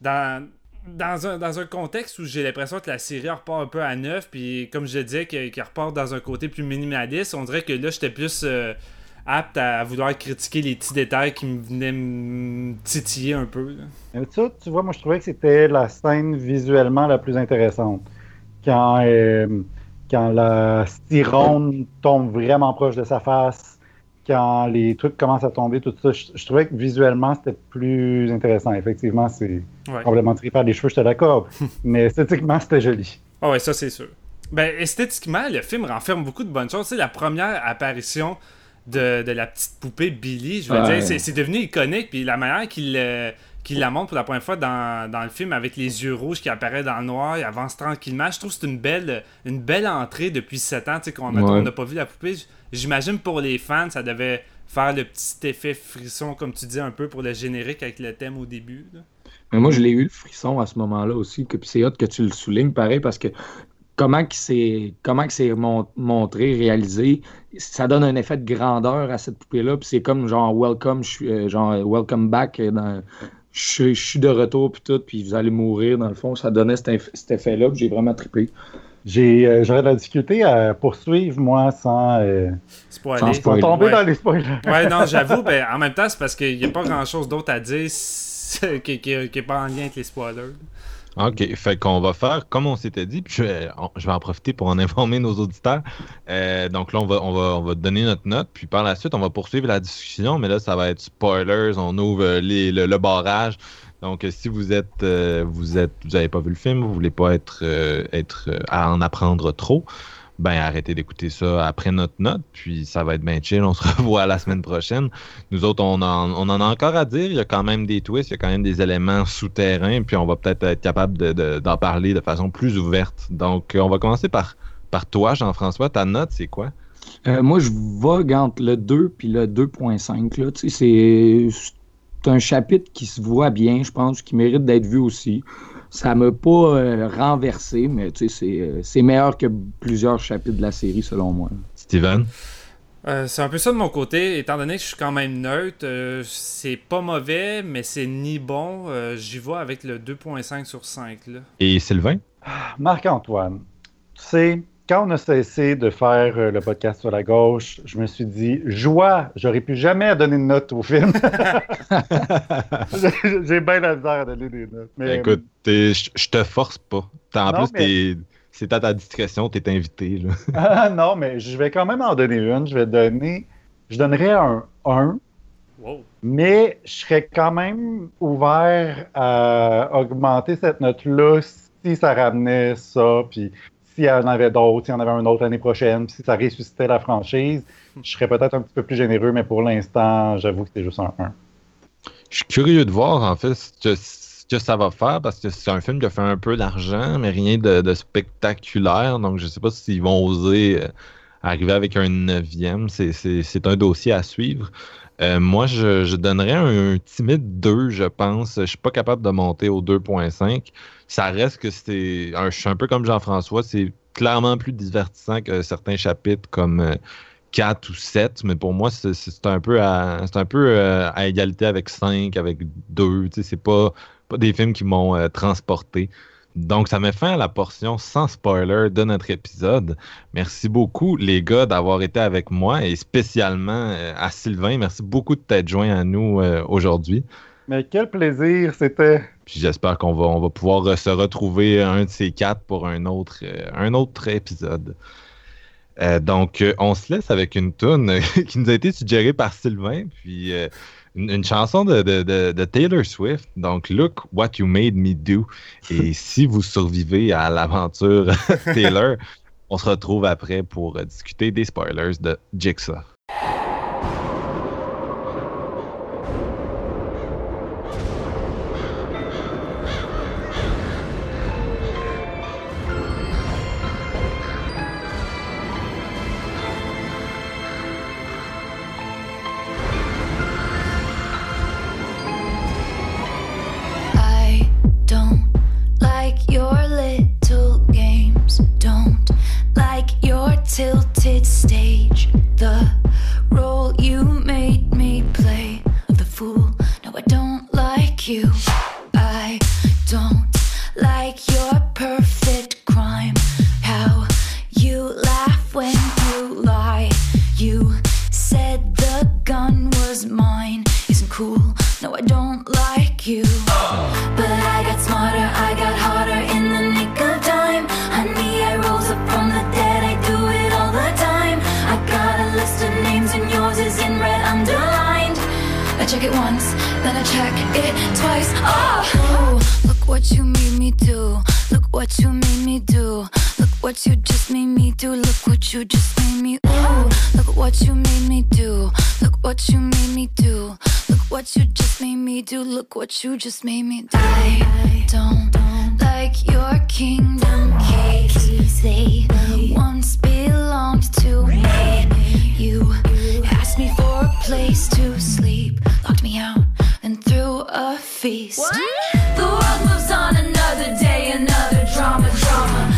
dans, dans un, dans un contexte où j'ai l'impression que la série repart un peu à neuf, puis comme je disais, qu'elle repart dans un côté plus minimaliste, on dirait que là, j'étais plus euh, apte à vouloir critiquer les petits détails qui me venaient me titiller un peu. Ça, tu vois, moi, je trouvais que c'était la scène visuellement la plus intéressante. Quand, euh, quand la styrone tombe vraiment proche de sa face, quand les trucs commencent à tomber, tout ça, je, trouvais que visuellement, c'était plus intéressant. Effectivement, c'est complètement tiré par les cheveux, je te d'accord. mais esthétiquement, c'était joli. Ah ouais, ça, c'est sûr. Ben, esthétiquement, le film renferme beaucoup de bonnes choses. Tu la première apparition de, la petite poupée Billy, je veux dire, c'est devenu iconique. Puis la manière qu'il la montre pour la première fois dans, le film avec les yeux rouges qui apparaissent dans le noir, il avance tranquillement. Je trouve que c'est une belle, une belle entrée depuis 7 ans, tu sais, qu'on n'a pas vu la poupée. J'imagine pour les fans, ça devait faire le petit effet frisson, comme tu dis, un peu pour le générique avec le thème au début. Mais moi, je l'ai eu le frisson à ce moment-là aussi. Que, c'est hot que tu le soulignes, pareil, parce que comment c'est comment c'est montré, réalisé, ça donne un effet de grandeur à cette poupée-là. Puis c'est comme genre welcome, euh, genre welcome back. Euh, je, suis de retour puis tout, puis vous allez mourir dans le fond. Ça donnait cet, cet effet-là. J'ai vraiment trippé. Euh, j'aurais de la difficulté à poursuivre, moi, sans, euh, tomber dans les spoilers. ouais, non, j'avoue, ben, en même temps, c'est parce qu'il n'y a pas grand-chose d'autre à dire qui n'est pas en lien avec les spoilers. OK, fait qu'on va faire comme on s'était dit, puis je vais, en profiter pour en informer nos auditeurs. Euh, donc là, on va, on, va, on va donner notre note, puis par la suite, on va poursuivre la discussion, mais là, ça va être spoilers, on ouvre le, barrage. Donc, euh, si vous êtes, euh, vous êtes, vous n'avez pas vu le film, vous voulez pas être, euh, être à en apprendre trop, ben arrêtez d'écouter ça après notre note, puis ça va être bien chill. On se revoit la semaine prochaine. Nous autres, on en, on en a encore à dire. Il y a quand même des twists, il y a quand même des éléments souterrains, puis on va peut-être être capable d'en parler de façon plus ouverte. Donc, on va commencer par, par toi, Jean-François. Ta note, c'est quoi? moi, je vogue entre le 2 puis le 2.5. C'est c'est un chapitre qui se voit bien, je pense, qui mérite d'être vu aussi. Ça m'a pas euh, renversé, mais euh, c'est meilleur que plusieurs chapitres de la série, selon moi. Steven? Euh, c'est un peu ça de mon côté, étant donné que je suis quand même neutre. c'est pas mauvais, mais c'est ni bon. J'y vais avec le 2.5 sur 5. Et Sylvain? Marc-Antoine, tu sais, quand on a cessé de faire euh, le podcast sur la gauche, je me suis dit, joie, j'aurais pu jamais donner de note au film. J'ai bien la misère à donner des notes. Mais, Écoute, je te force pas. En plus, c'est à ta discrétion, tu es invité. ah, non, mais je vais quand même en donner une. Je vais donner, je donnerais un 1. Mais je serais quand même ouvert à augmenter cette note-là si ça ramenait ça. Puis s'il y en avait d'autres, s'il y en avait un autre l'année prochaine, si ça ressuscitait la franchise, je serais peut-être un petit peu plus généreux, mais pour l'instant, j'avoue que c'est juste un 1. Je suis curieux de voir, en fait, ce que, ça va faire, parce que c'est un film qui a fait un peu d'argent, mais rien de, spectaculaire. Donc, je ne sais pas s'ils vont oser euh, arriver avec un neuvième. C'est un dossier à suivre. Euh, moi, je, donnerais un, timide 2, je pense. Je suis pas capable de monter au 2.5. Ça reste que c'est. Je suis un peu comme Jean-François, c'est clairement plus divertissant que certains chapitres comme, euh, 4 ou 7, mais pour moi, c'est un peu, à, un peu euh, à égalité avec 5, avec 2. C'est pas, pas des films qui m'ont euh, transporté. Donc, ça met fin à la portion sans spoiler de notre épisode. Merci beaucoup, les gars, d'avoir été avec moi et spécialement euh, à Sylvain. Merci beaucoup de t'être joint à nous aujourd'hui. Mais quel plaisir c'était! Puis j'espère qu'on va, on va pouvoir se retrouver un de ces quatre pour un autre, un autre épisode. Euh, donc, euh, on se laisse avec une tune qui nous a été suggérée par Sylvain, puis euh, une, chanson de, Taylor Swift. Donc, Look What You Made Me Do. Et si vous survivez à l'aventure Taylor, on se retrouve après pour discuter des spoilers de Jigsaw. tilted stage, the role you made me play of the fool. No, I don't like you. I don't like your perfect crime. How you laugh when you lie. You said the gun was mine. Isn't cool. No, I don't like you. But I got smarter. I got check it once, then I check it twice. Oh, oh look what you made me do. Look what you made me do. Look what you just made me do, look what you just made me ooh. Look what you made me do, look what you made me do. Look what you just made me do, look what you just made me do. I don't, like your kingdom keys. They once belonged to me. You asked me for a place to sleep, locked me out, and threw a feast. What? The world moves on another day, another drama, drama.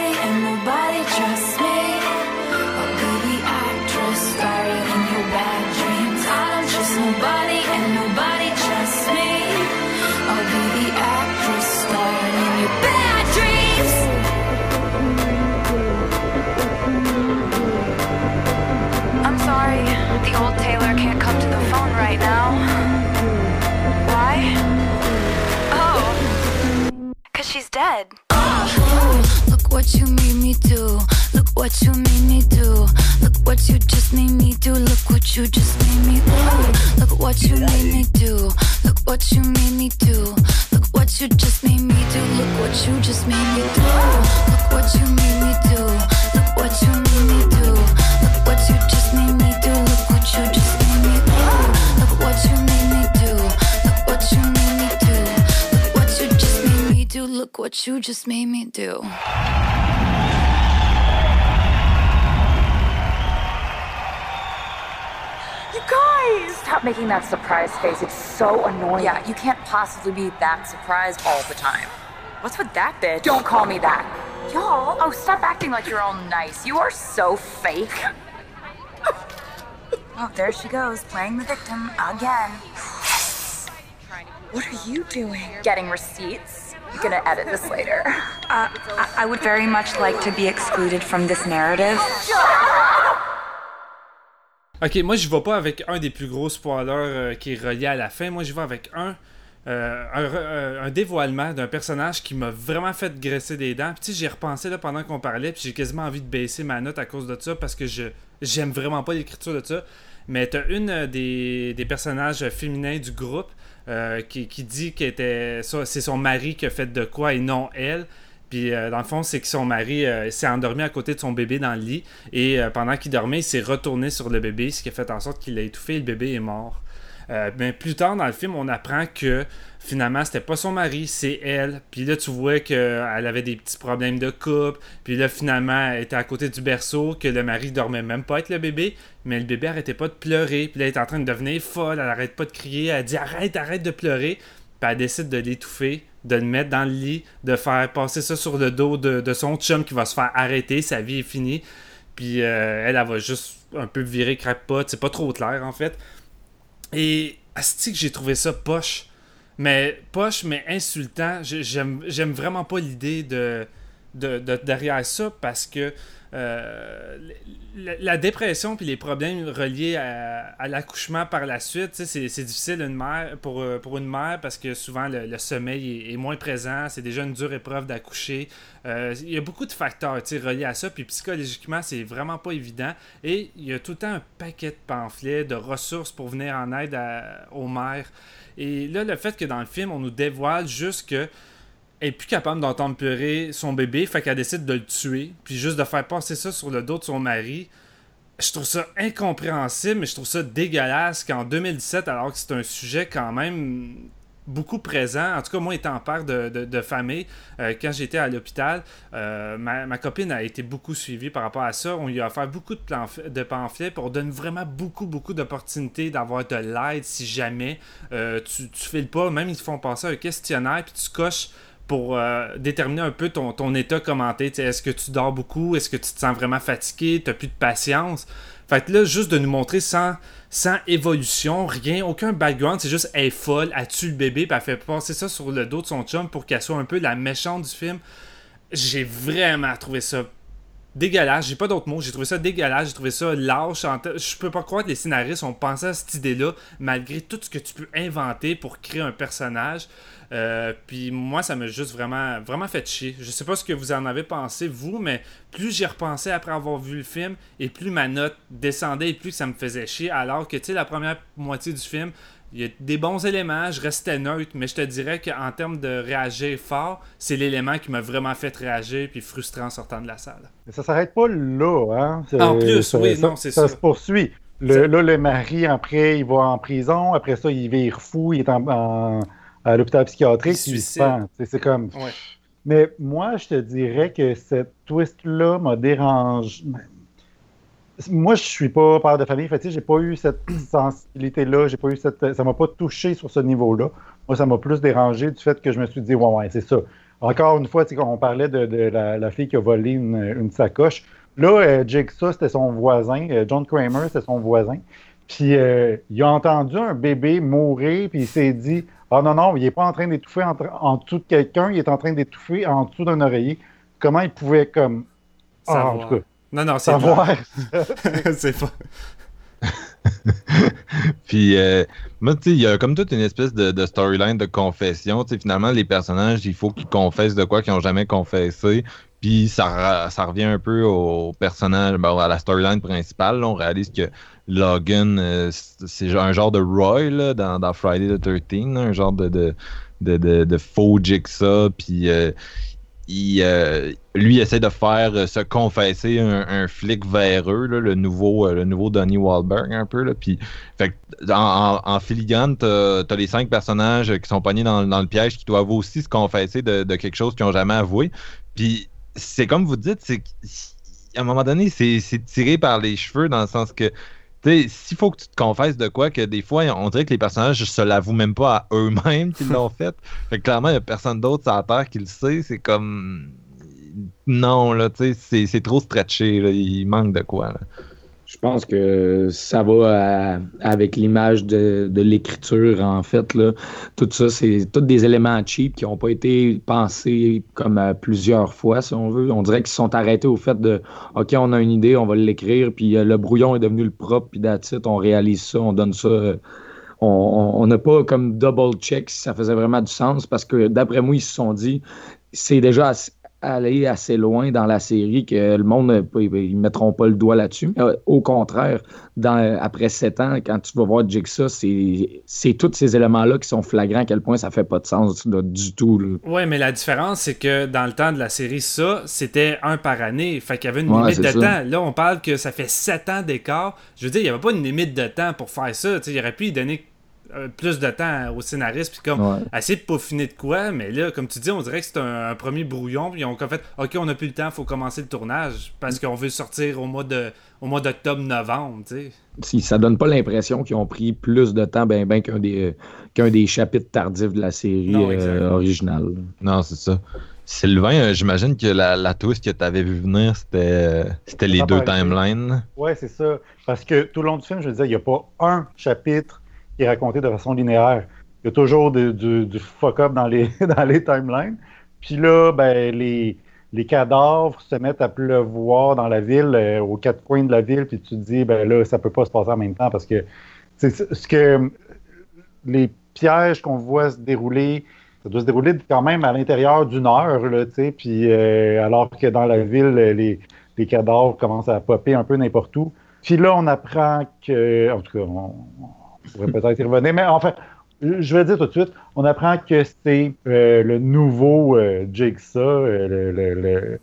right now. Why? Oh, cause she's dead. Oh, look what you made me do. Look what you made me do. Look what you just made me do. Look what you just made me do. Look what you made me do. Look what you made me do. Look what you just made me do. Look what you just made me do. Look what you made me do. Look what you made me do. Look what you just made me do. Look what you just made me do. You guys! Stop making that surprise face. It's so annoying. Yeah, you can't possibly be that surprised all the time. What's with that bitch? Don't call me that. Y'all, oh, stop acting like you're all nice. You are so fake. oh, there she goes, playing the victim again. What are you doing? Getting receipts. Gonna edit this later. Uh, I, I would very much like to be excluded from this narrative. Ok, moi je vais pas avec un des plus gros spoilers euh, qui est relié à la fin. Moi je vais avec un, euh, un, euh, un, dévoilement d'un personnage qui m'a vraiment fait graisser des dents. Puis j'ai repensé là pendant qu'on parlait, puis j'ai quasiment envie de baisser ma note à cause de ça parce que je j'aime vraiment pas l'écriture de ça. Mais t'as une des, des, personnages féminins du groupe qui, qui, dit que c'est son mari qui a fait de quoi et non elle. Puis euh, dans le fond, c'est que son mari euh, s'est endormi à côté de son bébé dans le lit. Et euh, pendant qu'il dormait, il s'est retourné sur le bébé, ce qui a fait en sorte qu'il a étouffé et le bébé est mort. mais plus tard dans le film, on apprend que finalement, c'était pas son mari, c'est elle. Puis là, tu vois qu'elle avait des petits problèmes de couple. Puis là, finalement, elle était à côté du berceau, que le mari dormait même pas avec le bébé. Mais le bébé arrêtait pas de pleurer. Puis là, elle est en train de devenir folle. Elle arrête pas de crier. Elle dit Arrête, arrête de pleurer. Puis elle décide de l'étouffer de le mettre dans le lit, de faire passer ça sur le dos de, son chum qui va se faire arrêter, sa vie est finie. Puis euh, elle, elle, va juste un peu virer crackpot, c'est pas trop clair en fait. Et asti que j'ai trouvé ça poche. Mais poche, mais insultant. J'aime vraiment pas l'idée de, de, derrière ça parce que euh, la, dépression puis les problèmes reliés à, l'accouchement par la suite, c'est difficile une mère, pour, euh, pour une mère parce que souvent le, sommeil est, moins présent, c'est déjà une dure épreuve d'accoucher. Euh, il y a beaucoup de facteurs reliés à ça, puis psychologiquement, c'est vraiment pas évident. Et il y a tout le temps un paquet de pamphlets, de ressources pour venir en aide aux mères. Et là, le fait que dans le film, on nous dévoile juste que est plus capable d'entendre son bébé, fait qu'elle décide de le tuer, puis juste de faire passer ça sur le dos de son mari. Je trouve ça incompréhensible, mais je trouve ça dégueulasse qu'en 2017, alors que c'est un sujet quand même beaucoup présent. En tout cas, moi, étant père de, de, famille, euh, quand j'étais à l'hôpital, euh, ma, copine a été beaucoup suivie par rapport à ça. On lui a offert beaucoup de, de pamphlets pour donner vraiment beaucoup, beaucoup d'opportunités d'avoir de l'aide si jamais euh, tu, tu files pas. Même ils te font passer un questionnaire, puis tu coches pour déterminer un peu ton, ton état commenté. Est-ce que tu dors beaucoup? Est-ce que tu te sens vraiment fatigué? Tu plus de patience? Fait que là, juste de nous montrer sans, sans évolution, rien, aucun background, c'est juste elle est folle, elle tue le bébé, puis elle fait passer ça sur le dos de son chum pour qu'elle soit un peu la méchante du film. J'ai vraiment trouvé ça dégueulasse. J'ai pas d'autres mots. J'ai trouvé ça dégueulasse. J'ai trouvé ça lâche. Je peux pas croire que les scénaristes ont pensé à cette idée-là, malgré tout ce que tu peux inventer pour créer un personnage. Euh, puis moi, ça m'a juste vraiment, vraiment fait chier. Je sais pas ce que vous en avez pensé, vous, mais plus j'y repensais après avoir vu le film, et plus ma note descendait, et plus ça me faisait chier. Alors que, tu sais, la première moitié du film, il y a des bons éléments, je restais neutre, mais je te dirais qu'en termes de réagir fort, c'est l'élément qui m'a vraiment fait réagir puis frustrant en sortant de la salle. Mais ça s'arrête pas là, hein? En plus, oui, non, c'est ça. Ça se poursuit. Le, là, le mari, après, il va en prison. Après ça, il vire fou. Il est en à l'hôpital psychiatrique, C'est comme. Mais moi, je te dirais que cette twist-là m'a dérangé. Moi, je suis pas père de famille, fait j'ai pas eu cette sensibilité-là, j'ai pas eu cette. Ça m'a pas touché sur ce niveau-là. Moi, ça m'a plus dérangé du fait que je me suis dit, ouais, ouais, c'est ça. Encore une fois, on parlait de, la, fille qui a volé une, sacoche. Là, euh, Jigsaw, c'était son voisin. Euh, John Kramer, c'était son voisin. Puis euh, il a entendu un bébé mourir, puis il s'est dit Ah non, non, il n'est pas en train d'étouffer en, dessous de quelqu'un, il est en train d'étouffer en dessous d'un oreiller. Comment il pouvait, comme. Ah, en tout cas, non, non, c'est savoir. c'est pas. Puis, euh, moi, tu sais, il y a comme toute une espèce de, storyline de confession. Tu sais, finalement, les personnages, il faut qu'ils confessent de quoi qu'ils n'ont jamais confessé. Puis, ça, ça revient un peu au personnage, ben, à la storyline principale. on réalise que Logan, euh, c'est un genre de Roy là, dans, Friday the 13, un genre de, de, de, de, faux Jigsaw. Puis euh, il, euh, lui essaie de faire se confesser un, flic véreux, le, nouveau, le nouveau Donnie Wahlberg, un peu. Là, puis, fait, en, en, filigrane, t'as as les cinq personnages qui sont pognés dans, le piège qui doivent aussi se confesser de, quelque chose qu'ils n'ont jamais avoué. Puis c'est comme vous dites, c'est à un moment donné, c'est tiré par les cheveux dans le sens que sais, s'il faut que tu te confesses de quoi, que des fois, on dirait que les personnages se l'avouent même pas à eux-mêmes qu'ils l'ont fait. Fait que clairement, il n'y a personne d'autre sur la Terre qui le sait. C'est comme. Non, là, tu sais, c'est trop stretché. Là. Il manque de quoi. Là. Je pense que ça va avec l'image de, de l'écriture, en fait. Là. Tout ça, c'est tous des éléments cheap qui n'ont pas été pensés comme plusieurs fois, si on veut. On dirait qu'ils sont arrêtés au fait de OK, on a une idée, on va l'écrire, puis le brouillon est devenu le propre, puis that's on réalise ça, on donne ça on n'a pas comme double check si ça faisait vraiment du sens parce que d'après moi, ils se sont dit c'est déjà allé assez loin dans la série que le monde ne ils mettront pas le doigt là-dessus. Euh, au contraire, dans, après sept ans, quand tu vas voir Jigsaw, c'est tous ces éléments-là qui sont flagrants à quel point ça fait pas de sens du tout. Oui, mais la différence, c'est que dans le temps de la série, ça, c'était un par année. Fait qu'il y avait une limite de temps. Là, on parle que ça fait sept ans d'écart. Je veux dire, il n'y avait pas une limite de temps pour faire ça. il aurait pu y donner plus de temps au scénariste, puis comme essayer de peaufiner de quoi, mais là, comme tu dis, on dirait que c'est un, premier brouillon, puis ils ont fait, ok, on n'a plus le temps, il faut commencer le tournage, parce qu'on veut sortir au mois de au mois d'octobre-novembre, tu sais. Si ça donne pas l'impression qu'ils ont pris plus de temps ben, ben qu'un des, qu'un des chapitres tardifs de la série euh, originale. Non, c'est ça. Sylvain, euh, j'imagine que la, la twist que tu avais vu venir, c'était, c'était les deux timelines. Ouais, c'est ça. Parce que tout le long du film, je disais, il n'y a pas un chapitre raconté de façon linéaire. Il y a toujours du, fuck-up dans les, dans les timelines. Puis là, ben, les, les cadavres se mettent à pleuvoir dans la ville, euh, aux quatre coins de la ville, puis tu te dis, ben là, ça peut pas se passer en même temps parce que ce que les pièges qu'on voit se dérouler, ça doit se dérouler quand même à l'intérieur d'une heure, tu sais, puis euh, alors que dans la ville, les, les cadavres commencent à popper un peu n'importe où. Puis là, on apprend que, en tout cas, on, on pourrait peut-être y revenir. Mais enfin, je vais dire tout de suite, on apprend que c'est euh, le nouveau euh, Jigsaw, euh, le,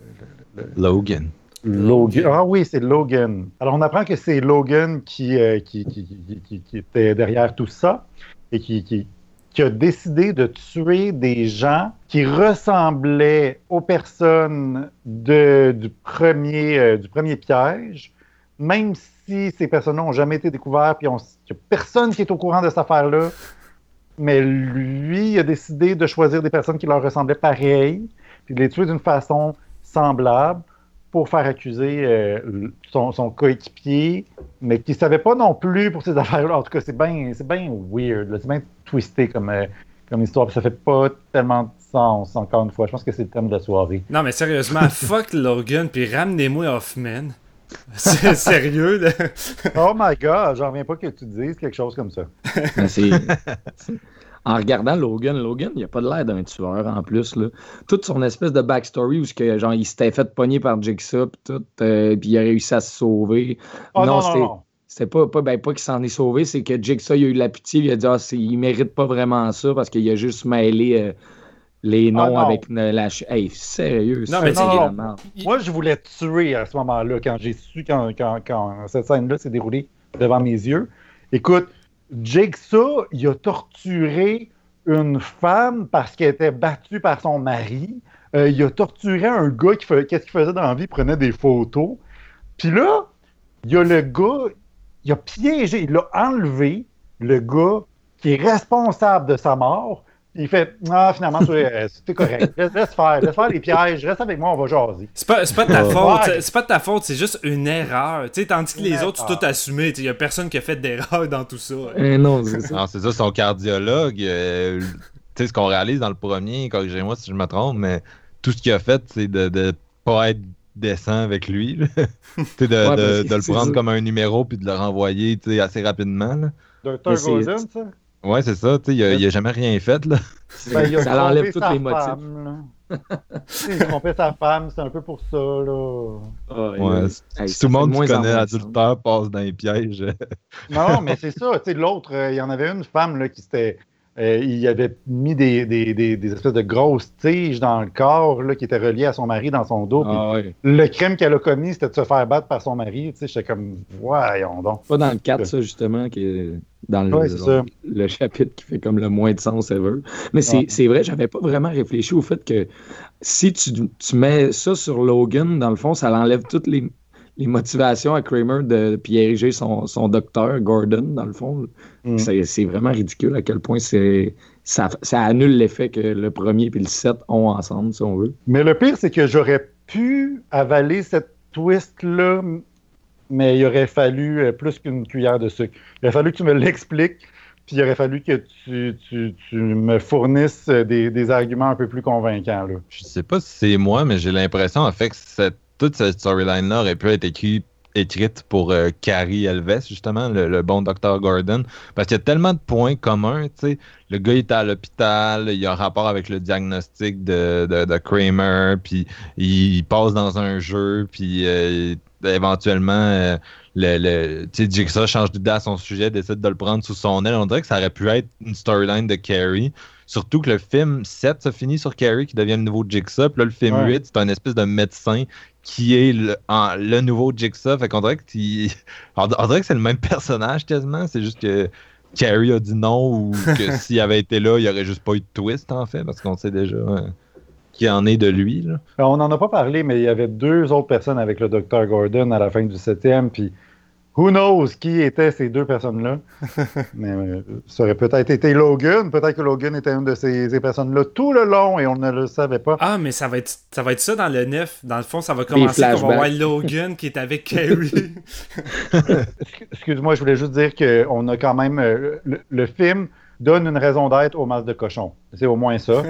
Logan. Logan. Ah oui, c'est Logan. Alors, on apprend que c'est Logan qui, qui, qui, était derrière tout ça et qui, a décidé de tuer des gens qui ressemblaient aux personnes de, du, premier, du premier piège, même si si ces personnes-là n'ont jamais été découvertes, puis il n'y a personne qui est au courant de cette affaire-là, mais lui a décidé de choisir des personnes qui leur ressemblaient pareil, puis de les tuer d'une façon semblable pour faire accuser euh, son, coéquipier, mais qui ne savait pas non plus pour ces affaires-là. En tout cas, c'est bien weird, c'est bien twisté comme, euh, comme histoire, puis ça fait pas tellement de sens, encore une fois. Je pense que c'est le thème de la soirée. Non, mais sérieusement, fuck Logan, puis ramenez-moi Hoffman. C'est sérieux, là? oh my god, j'en reviens pas que tu dises quelque chose comme ça. en regardant Logan, Logan, il a pas de l'air d'un tueur en plus. Là. Toute son espèce de backstory où que, genre, il s'était fait pogner par Jigsaw, puis tout, euh, puis il a réussi à se sauver. Oh, non, non, c'était pas, pas, ben, pas qu'il s'en est sauvé, c'est que Jigsaw il a eu de la pitié, il a dit ah, il mérite pas vraiment ça parce qu'il a juste mêlé. Euh, les noms ah, avec la. Hey, sérieux, non, mais non, Moi, je voulais tuer à ce moment-là, quand j'ai su, quand, quand, quand cette scène-là s'est déroulée devant mes yeux. Écoute, Jigsaw, il a torturé une femme parce qu'elle était battue par son mari. Euh, il a torturé un gars qui fait, qu'est-ce qu'il faisait dans la vie? Il prenait des photos. Puis là, il y a le gars, il a piégé, il a enlevé le gars qui est responsable de sa mort il fait Ah, finalement, c'est correct. Laisse, faire, laisse faire les pièges, reste avec moi, on va jaser. C'est pas, pas de ta faute, c'est pas de ta faute, c'est juste une erreur. sais tandis que les autres, sont tout assumé. Il y a personne qui a fait d'erreur dans tout ça. Eh non, c'est ça. c'est ça, son cardiologue. Euh, tu sais, ce qu'on réalise dans le premier, corrigez-moi si je me trompe, mais tout ce qu'il a fait, c'est de, de pas être décent avec lui. de, de, de le prendre comme un numéro puis de le renvoyer assez rapidement. Dr. Golden, ça? Ouais, c'est ça. Il n'a a jamais rien fait. Là. Ben, ça enlève tous les motifs. il a trompé sa femme, c'est un peu pour ça. Là. Ah, ouais, si tout le monde qui connaît adultère passe dans les pièges. non, mais c'est ça. L'autre, euh, il y en avait une femme là, qui s'était. Euh, il avait mis des, des, des, espèces de grosses tiges dans le corps là, qui étaient reliées à son mari dans son dos. Ah, le crime qu'elle a commis, c'était de se faire battre par son mari. J'étais comme, voyons donc. Pas dans le 4, ça, justement, qui est dans le, le, chapitre qui fait comme le moins de sens ever. Mais c'est vrai, j'avais pas vraiment réfléchi au fait que si tu, tu, mets ça sur Logan, dans le fond, ça enlève toutes les, les motivations à Kramer de puis ériger son, son docteur, Gordon, dans le fond. Mm. C'est vraiment ridicule à quel point c'est ça, ça, annule l'effet que le premier et le 7 ont ensemble, si on veut. Mais le pire, c'est que j'aurais pu avaler cette twist-là mais il aurait fallu euh, plus qu'une cuillère de sucre. Il aurait fallu que tu me l'expliques, puis il aurait fallu que tu, tu, tu me fournisses des, des, arguments un peu plus convaincants. Là. Je sais pas si c'est moi, mais j'ai l'impression en fait que cette, toute cette storyline-là aurait pu être écrite pour euh, Carrie Elves, justement, le, bon Dr. Gordon. Parce qu'il y a tellement de points communs, tu sais. Le gars est à l'hôpital, il a un rapport avec le diagnostic de, Kramer, puis il, passe dans un jeu, puis euh, éventuellement, euh, le, le Jigsaw change d'idée à son sujet, décide de le prendre sous son aile. On dirait que ça aurait pu être une storyline de Carrie. Surtout que le film 7 se finit sur Carrie qui devient le nouveau Jigsaw. Puis là, le film 8, c'est un espèce de médecin qui est le, le nouveau Jigsaw. Fait qu'on dirait que, on dirait que c'est le même personnage quasiment. C'est juste que Carrie a dit non ou que s'il avait été là, il n'y aurait juste pas eu de twist en fait, parce qu'on sait déjà hein, qui en est de lui. Là. On n'en a pas parlé, mais il y avait deux autres personnes avec le Dr. Gordon à la fin du septième. Puis Who knows qui étaient ces deux personnes-là? Mais euh, ça aurait peut-être été Logan. Peut-être que Logan était une de ces, personnes-là tout le long et on ne le savait pas. Ah, mais ça va être ça, va être ça dans le 9. Dans le fond, ça va commencer qu'on va voir Logan qui est avec Carrie. Excuse-moi, je voulais juste dire qu'on a quand même. Euh, le, film donne une raison d'être au masque de cochon. C'est au moins ça.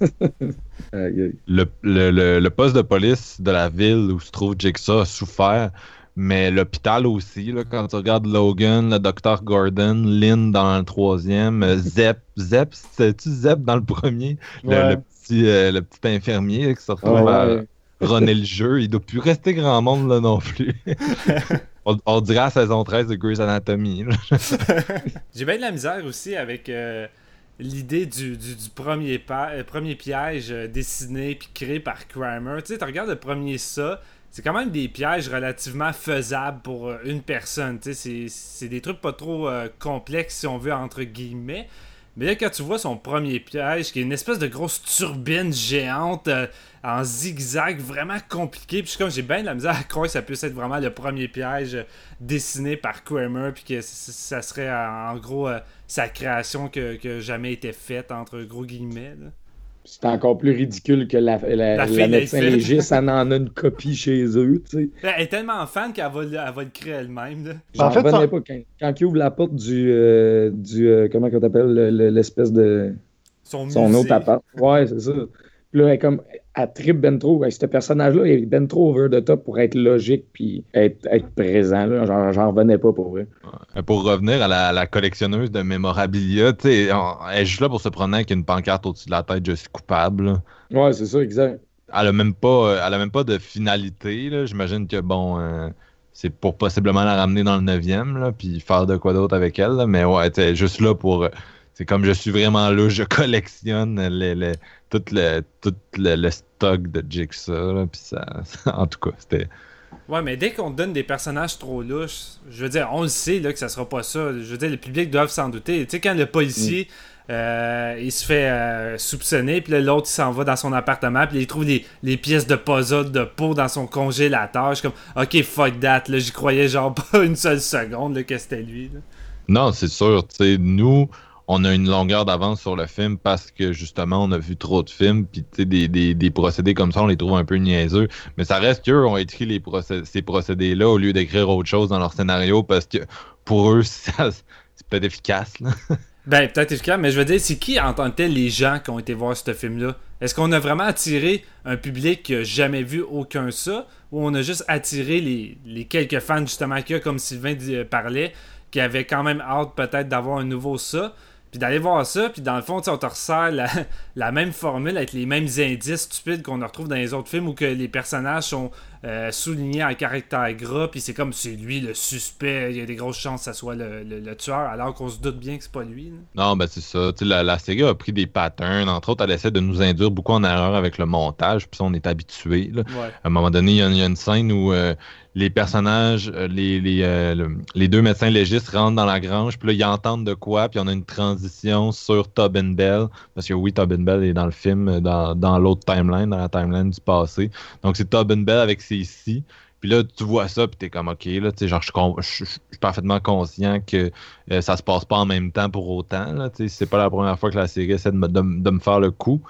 le, le, poste de police de la ville où se trouve Jigsaw a souffert mais l'hôpital aussi, là, quand tu regardes Logan, le docteur Gordon, Lynn dans le troisième, euh, Zep, Zep, c'était-tu Zep dans le premier? Le, petit, euh, le petit infirmier qui se retrouve à runner le jeu. Il doit plus rester grand monde là non plus. on, dirait à saison 13 de Grey's Anatomy. J'ai bien de la misère aussi avec euh, l'idée du, du, premier, premier piège dessiné puis créé par Kramer. Tu sais, tu regardes le premier ça, c'est quand même des pièges relativement faisables pour euh, une personne. C'est des trucs pas trop euh, complexes, si on veut, entre guillemets. Mais là, quand tu vois son premier piège, qui est une espèce de grosse turbine géante euh, en zigzag, vraiment compliqué, puis comme j'ai bien de la misère à croire que ça puisse être vraiment le premier piège dessiné par Kramer, puis que ça serait en gros sa création que, que jamais été faite, entre gros guillemets. C'est encore plus ridicule que la, la, médecin légiste, ça en a une copie chez eux. Tu sais. Ben, elle est tellement fan qu'elle va, elle va le créer elle-même. J'en en fait, pas. Quand, quand il ouvre la porte du. Euh, du euh, comment on t'appelle L'espèce de. Son, son autre appart. Ouais, c'est ça. Puis là, elle, comme, elle tripe ben trop. Ce personnage-là, il est ben trop over the top pour être logique puis être, être présent. J'en revenais pas pour vrai. Pour revenir à la, collectionneuse de mémorabilia, elle est juste là pour se promener avec une pancarte au-dessus de la tête, je suis coupable. Ouais, c'est ça, exact. Elle a même pas, elle a même pas de finalité. J'imagine que bon. Euh, c'est pour possiblement la ramener dans le 9e, puis faire de quoi d'autre avec elle. Mais ouais, elle est juste là pour. C'est comme je suis vraiment là, je collectionne les, les, tout le, tout le, stock de Jigsaw. puis ça, en tout cas, c'était. Ouais, mais dès qu'on donne des personnages trop louches, je veux dire, on le sait là, que ça sera pas ça. Je veux dire, le public doit s'en douter. Tu sais, quand le policier. Mm. Euh, il se fait euh, soupçonner, puis l'autre il s'en va dans son appartement, puis il trouve les, les, pièces de puzzle de peau dans son congélateur. Je suis comme, ok, fuck that, là, j'y croyais genre pas une seule seconde là, que c'était lui. Non, c'est sûr, tu sais, nous, on a une longueur d'avance sur le film parce que justement on a vu trop de films puis des, des, des, procédés comme ça on les trouve un peu niaiseux. Mais ça reste qu'eux ont écrit les ces procédés là au lieu d'écrire autre chose dans leur scénario parce que pour eux c'est peut-être efficace là. ben peut-être efficace mais je veux dire c'est qui en les gens qui ont été voir ce film là est-ce qu'on a vraiment attiré un public qui n'a jamais vu aucun ça ou on a juste attiré les, les quelques fans justement qu'il y a comme Sylvain parlait qui avaient quand même hâte peut-être d'avoir un nouveau ça? Puis d'aller voir ça, puis dans le fond, on te ressert la, même formule avec les mêmes indices stupides qu'on retrouve dans les autres films où que les personnages sont euh, souligné en caractère gras, puis c'est comme c'est lui le suspect, il y a des grosses chances que ça soit le, tueur, alors qu'on se doute bien que c'est pas lui. Non, ben c'est ça. La, la, série a pris des patterns. Entre autres, elle essaie de nous induire beaucoup en erreur avec le montage, puis ça, on est habitué. À un moment donné, il y, a une scène où euh, les personnages, euh, les, les, deux médecins légistes rentrent dans la grange, puis là, ils entendent de quoi, puis on a une transition sur Tobin Bell, parce que oui, Tobin Bell est dans le film, dans, dans l'autre timeline, dans la timeline du passé. Donc, c'est Tobin Bell avec ses ici. Puis là, tu vois ça, puis t'es comme, OK, là, tu sais, genre, je, suis parfaitement conscient que euh, ça se passe pas en même temps pour autant, là, tu sais, c'est pas la première fois que la série essaie de de, me faire le coup.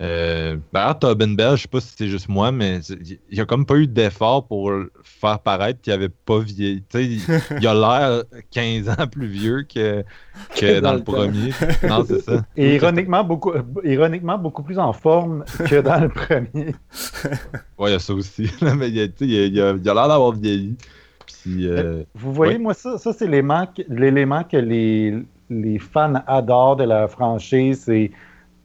Euh, D'ailleurs, Tobin Bell, je sais pas si c'est juste moi, mais il n'y a comme pas eu d'effort pour faire paraître qu'il avait pas vieilli. Il, il, a l'air 15 ans plus vieux que, que dans, le, premier. Non, c'est ça. Et ironiquement beaucoup, ironiquement, beaucoup plus en forme que dans le premier. ouais, il y a ça aussi. mais il a, il a, a l'air d'avoir vieilli. Euh, vous voyez, moi, ça, ça c'est l'élément que les, les fans adorent de la franchise. C'est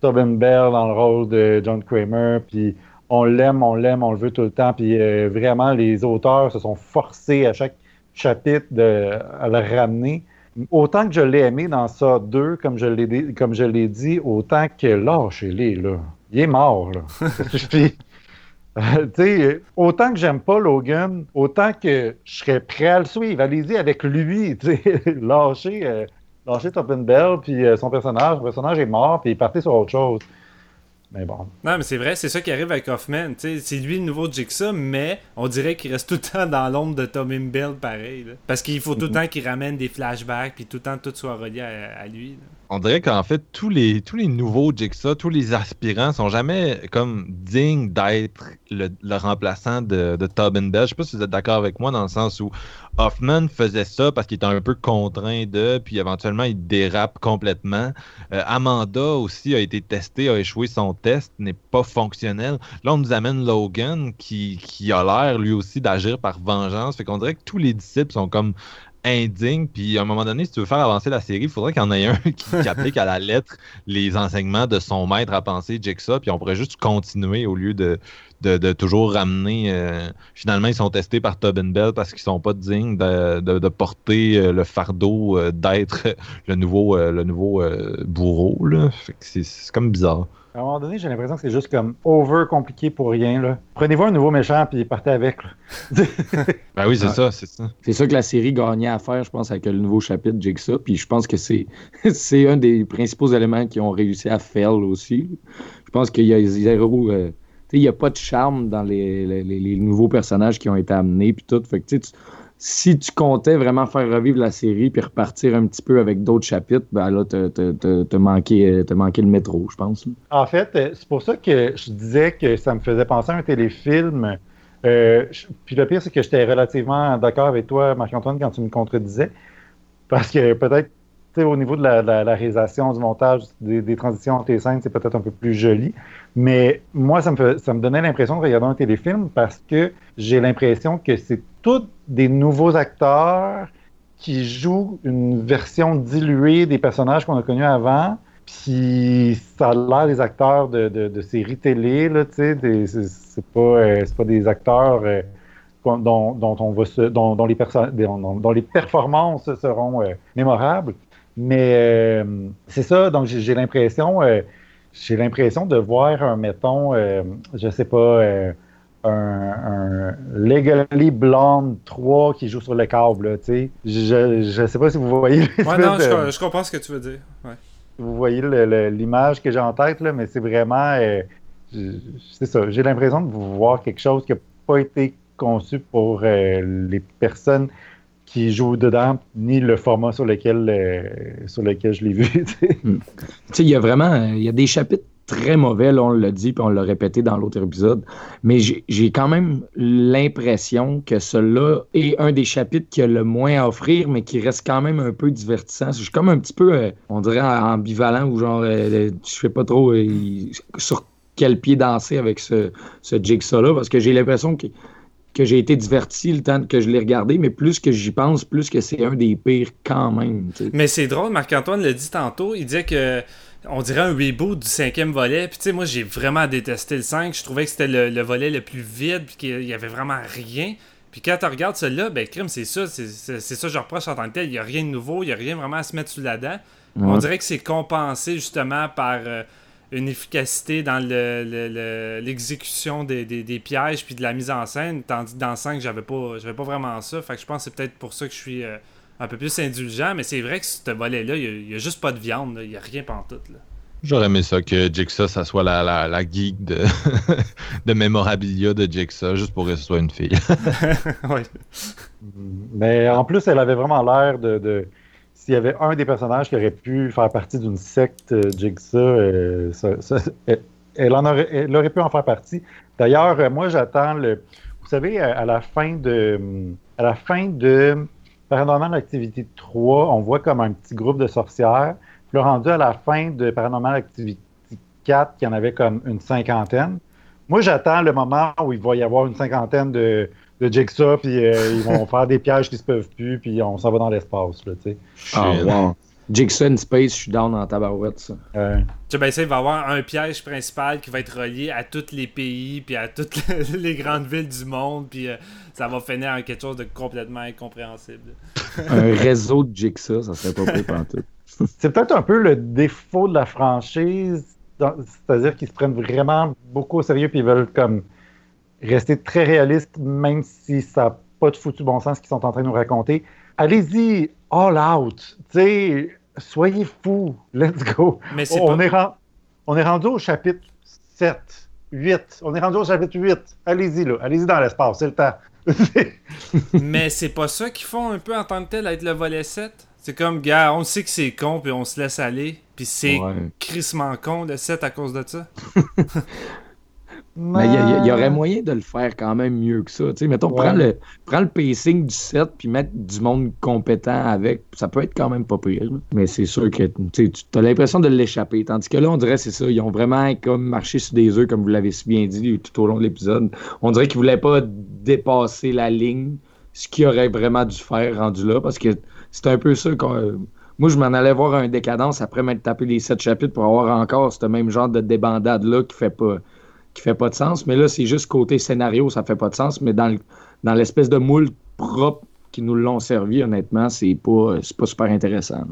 Tobin Bell dans le rôle de John Kramer, puis on l'aime, on l'aime, on le veut tout le temps, puis euh, vraiment, les auteurs se sont forcés à chaque chapitre de, à le ramener. Autant que je l'ai aimé dans ça 2, comme je l'ai, comme je l'ai dit, autant que lâchez-les, là. Il est mort, là. sais, autant que j'aime pas Logan, autant que je serais prêt à le suivre. Allez-y avec lui, lâchez, euh, lâcher Topin Bell, puis euh, son personnage. Le personnage est mort, puis il est parti sur autre chose. Mais bon. Non, mais c'est vrai, c'est ça qui arrive avec Hoffman. C'est lui le nouveau Jigsaw, mais on dirait qu'il reste tout le temps dans l'ombre de Tommy Bell, pareil. Parce qu'il faut tout le mm-hmm. temps qu'il ramène des flashbacks, puis tout le temps tout soit relié à, lui on dirait qu'en fait, tous les, tous les nouveaux Jigsaw, tous les aspirants sont jamais comme dignes d'être le, remplaçant de, de Tobin Bell. Je sais pas si vous êtes d'accord avec moi dans le sens où Hoffman faisait ça parce qu'il était un peu contraint de, puis éventuellement il dérape complètement. Euh, Amanda aussi a été testée, a échoué son test, n'est pas fonctionnel. Là, on nous amène Logan qui, qui a l'air lui aussi d'agir par vengeance. Fait qu'on dirait que tous les disciples sont comme indigne. Puis à un moment donné, si tu veux faire avancer la série, il faudrait qu'il y en ait un qui, applique à la lettre les enseignements de son maître à penser, Jigsaw, puis on pourrait juste continuer au lieu de, de, toujours ramener. Euh, finalement, ils sont testés par Tobin Bell parce qu'ils sont pas dignes de, de porter euh, le fardeau euh, d'être le nouveau, le nouveau bourreau. Là. c'est comme bizarre. À un moment donné, j'ai l'impression que c'est juste comme over compliqué pour rien. Prenez-vous un nouveau méchant puis partez avec. ben oui, c'est ça, c'est ça. C'est ça que la série gagnait à faire, je pense, avec le nouveau chapitre Jigsaw. Puis je pense que c'est, c'est un des principaux éléments qui ont réussi à faire aussi. Je pense qu'il y a zéro. Euh, il n'y a pas de charme dans les, les, nouveaux personnages qui ont été amenés. Puis tout. Fait que, si tu comptais vraiment faire revivre la série puis repartir un petit peu avec d'autres chapitres, ben là, t'as manqué le métro, je pense. En fait, euh, c'est pour ça que je disais que ça me faisait penser à un téléfilm. Euh, puis le pire, c'est que j'étais relativement d'accord avec toi, Marc-Antoine, quand tu me contredisais. Parce que peut-être au niveau de la, réalisation, du montage, des, transitions entre les scènes, c'est peut-être un peu plus joli. Mais moi, ça me, ça me donnait l'impression de regarder un téléfilm parce que j'ai l'impression que c'est tous des nouveaux acteurs qui jouent une version diluée des personnages qu'on a connus avant. Puis ça a l'air des acteurs de, de, séries télé, là, tu sais, c'est pas, euh, pas des acteurs euh, dont, dont, on va dont, dont, les performances seront euh, mémorables. Mais euh, c'est ça, donc j'ai l'impression euh, j'ai l'impression de voir un, mettons, euh, je sais pas, un, un, Legally Blonde 3 qui joue sur le câble, tu sais. Je, je sais pas si vous voyez. Ouais, non, je, je, comprends ce que tu veux dire. Ouais. Vous voyez l'image que j'ai en tête, là, mais c'est vraiment. c'est ça, j'ai l'impression de voir quelque chose qui n'a pas été conçu pour les personnes qui joue dedans, ni le format sur lequel, euh, sur lequel je l'ai vu. Hmm. Il y a vraiment il y a des chapitres très mauvais, on l'a dit, puis on l'a répété dans l'autre épisode, mais j'ai quand même l'impression que celui-là est un des chapitres qui a le moins à offrir, mais qui reste quand même un peu divertissant. Je suis comme un petit peu, euh, on dirait, ambivalent, ou genre, euh, je sais pas trop sur quel pied danser avec ce, ce jigsaw-là, parce que j'ai l'impression que que j'ai été diverti le temps que je l'ai regardé, mais plus que j'y pense, plus que c'est un des pires quand même. Mais c'est drôle, Marc-Antoine l'a dit tantôt, il disait que on dirait un reboot du cinquième volet. Puis tu sais, moi j'ai vraiment détesté le 5. Je trouvais que c'était le, volet le plus vide, puis qu'il y avait vraiment rien. Puis quand tu regardes celui-là, ben crime, c'est ça, c'est ça que je reproche en tant que tel. Il n'y a rien de nouveau, il n'y a rien vraiment à se mettre sous la dent. On dirait que c'est compensé justement par. Euh, une efficacité dans l'exécution le, des, pièges puis de la mise en scène, tandis que dans 5, j'avais pas, j'avais pas vraiment ça. Fait que je pense que c'est peut-être pour ça que je suis euh, un peu plus indulgent, mais c'est vrai que ce volet-là, il n'y a, juste pas de viande, il n'y a rien pantoute. Là. J'aurais aimé ça que Jigsaw, ça soit la, la, la geek de, de mémorabilia de Jigsaw, juste pour que ce soit une fille. oui. Mais en plus, elle avait vraiment l'air de s'il y avait un des personnages qui aurait pu faire partie d'une secte euh, Jigsaw, euh, elle, en aurait, pu en faire partie. D'ailleurs, euh, moi, j'attends le. Vous savez, à, à la fin de. À la fin de Paranormal Activity 3, on voit comme un petit groupe de sorcières. Puis là, rendu à la fin de Paranormal Activity 4, il y en avait comme une cinquantaine. Moi, j'attends le moment où il va y avoir une cinquantaine de, de Jigsaw, puis euh, ils vont faire des pièges qui se peuvent plus, puis on s'en va dans l'espace, là, tu sais. Ah, wow. Jigsaw in Space, je suis down en tabarouette, ça. Euh, Tu sais, ben, ça, il va y avoir un piège principal qui va être relié à tous les pays, puis à toutes les grandes villes du monde, puis euh, ça va finir en quelque chose de complètement incompréhensible. Un réseau de Jigsaw, ça serait pas pire pantoute. c'est peut-être un peu le défaut de la franchise, c'est-à-dire qu'ils se prennent vraiment beaucoup au sérieux, puis ils veulent comme rester très réalistes, même si ça n'a pas de foutu bon sens ce qu'ils sont en train de nous raconter. Allez-y, all out, soyez fous, let's go. Mais c'est on, pas- est ren- on est rendu au chapitre 7, 8. On est rendu au chapitre 8. Allez-y, là. Allez-y dans l'espace, c'est le temps. Mais c'est pas ça qu'ils font un peu en tant que tel, être le volet 7. C'est comme, gars, on sait que c'est con, puis on se laisse aller, puis c'est Ouais. crissement con le 7 à cause de ça? Mais il y, aurait moyen de le faire quand même mieux que ça. Tu sais, mettons, Ouais. prends, le, prends le pacing du set puis mettre du monde compétent avec. Ça peut être quand même pas pire. Mais c'est sûr que tu as l'impression de l'échapper. Tandis que là, on dirait c'est ça. Ils ont vraiment comme marché sur des œufs, comme vous l'avez si bien dit tout au long de l'épisode. On dirait qu'ils voulaient pas dépasser la ligne, ce qu'ils auraient vraiment dû faire rendu là. Parce que c'est un peu ça qu'on. moi, je m'en allais voir un décadence après m'être tapé les sept chapitres pour avoir encore ce même genre de débandade-là qui fait pas qui fait pas de sens. Mais là, c'est juste côté scénario, ça fait pas de sens. Mais dans, le- dans l'espèce de moule propre qui nous l'ont servi, honnêtement, c'est pas, c'est pas super intéressant.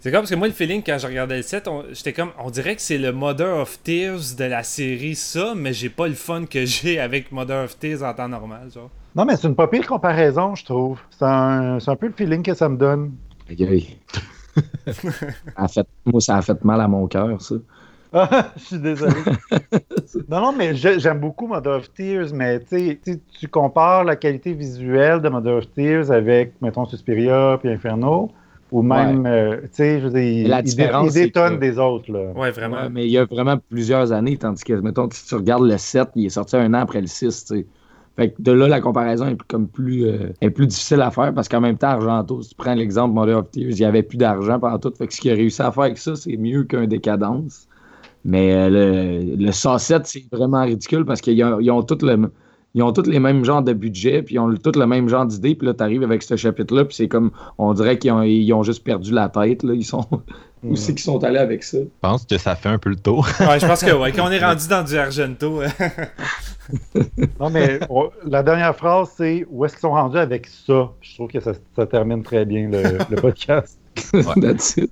C'est comme parce que moi, le feeling, quand je regardais le 7, on- j'étais comme, on dirait que c'est le Mother of Tears de la série, ça, mais j'ai pas le fun que j'ai avec Mother of Tears en temps normal, genre. Non, mais c'est une pas pire comparaison, je trouve. C'est un, c'est un peu le feeling que ça me donne. Aïe, aïe. Ça a fait- moi, ça a fait mal à mon cœur, ça. Ah, je suis désolé. non, non, mais j'aime beaucoup Mother of Tears, mais tu tu compares la qualité visuelle de Mother of Tears avec, mettons, Suspiria puis Inferno, ou même, euh, tu sais, je veux dire, La il, différence, il détonne que- des autres, là. Ouais, vraiment. Ouais, mais il y a vraiment plusieurs années, tandis que, mettons, si tu regardes le 7, il est sorti un an après le 6, tu sais. Fait que de là, la comparaison est comme plus, euh, est plus difficile à faire parce qu'en même temps, Argento, si tu prends l'exemple Mother of Tears, il n'y avait plus d'argent pendant tout. Fait que ce qu'il a réussi à faire avec ça, c'est mieux qu'un décadence. Mais euh, le, le Saucette, c'est vraiment ridicule parce qu'ils ont, ils ont tous le- les mêmes genres de budget, puis ils ont tous le même genre d'idée, puis là, tu arrives avec ce chapitre-là, puis c'est comme, on dirait qu'ils ont, ils ont juste perdu la tête, là. Ils sont, où c'est qu'ils sont allés avec ça? Je pense que ça fait un peu le tour. Ouais, je pense que, ouais, quand on est rendu dans du Argento, euh, Non, mais la dernière phrase, c'est où est-ce qu'ils sont rendus avec ça? Je trouve que ça, ça termine très bien le, le podcast. That's it.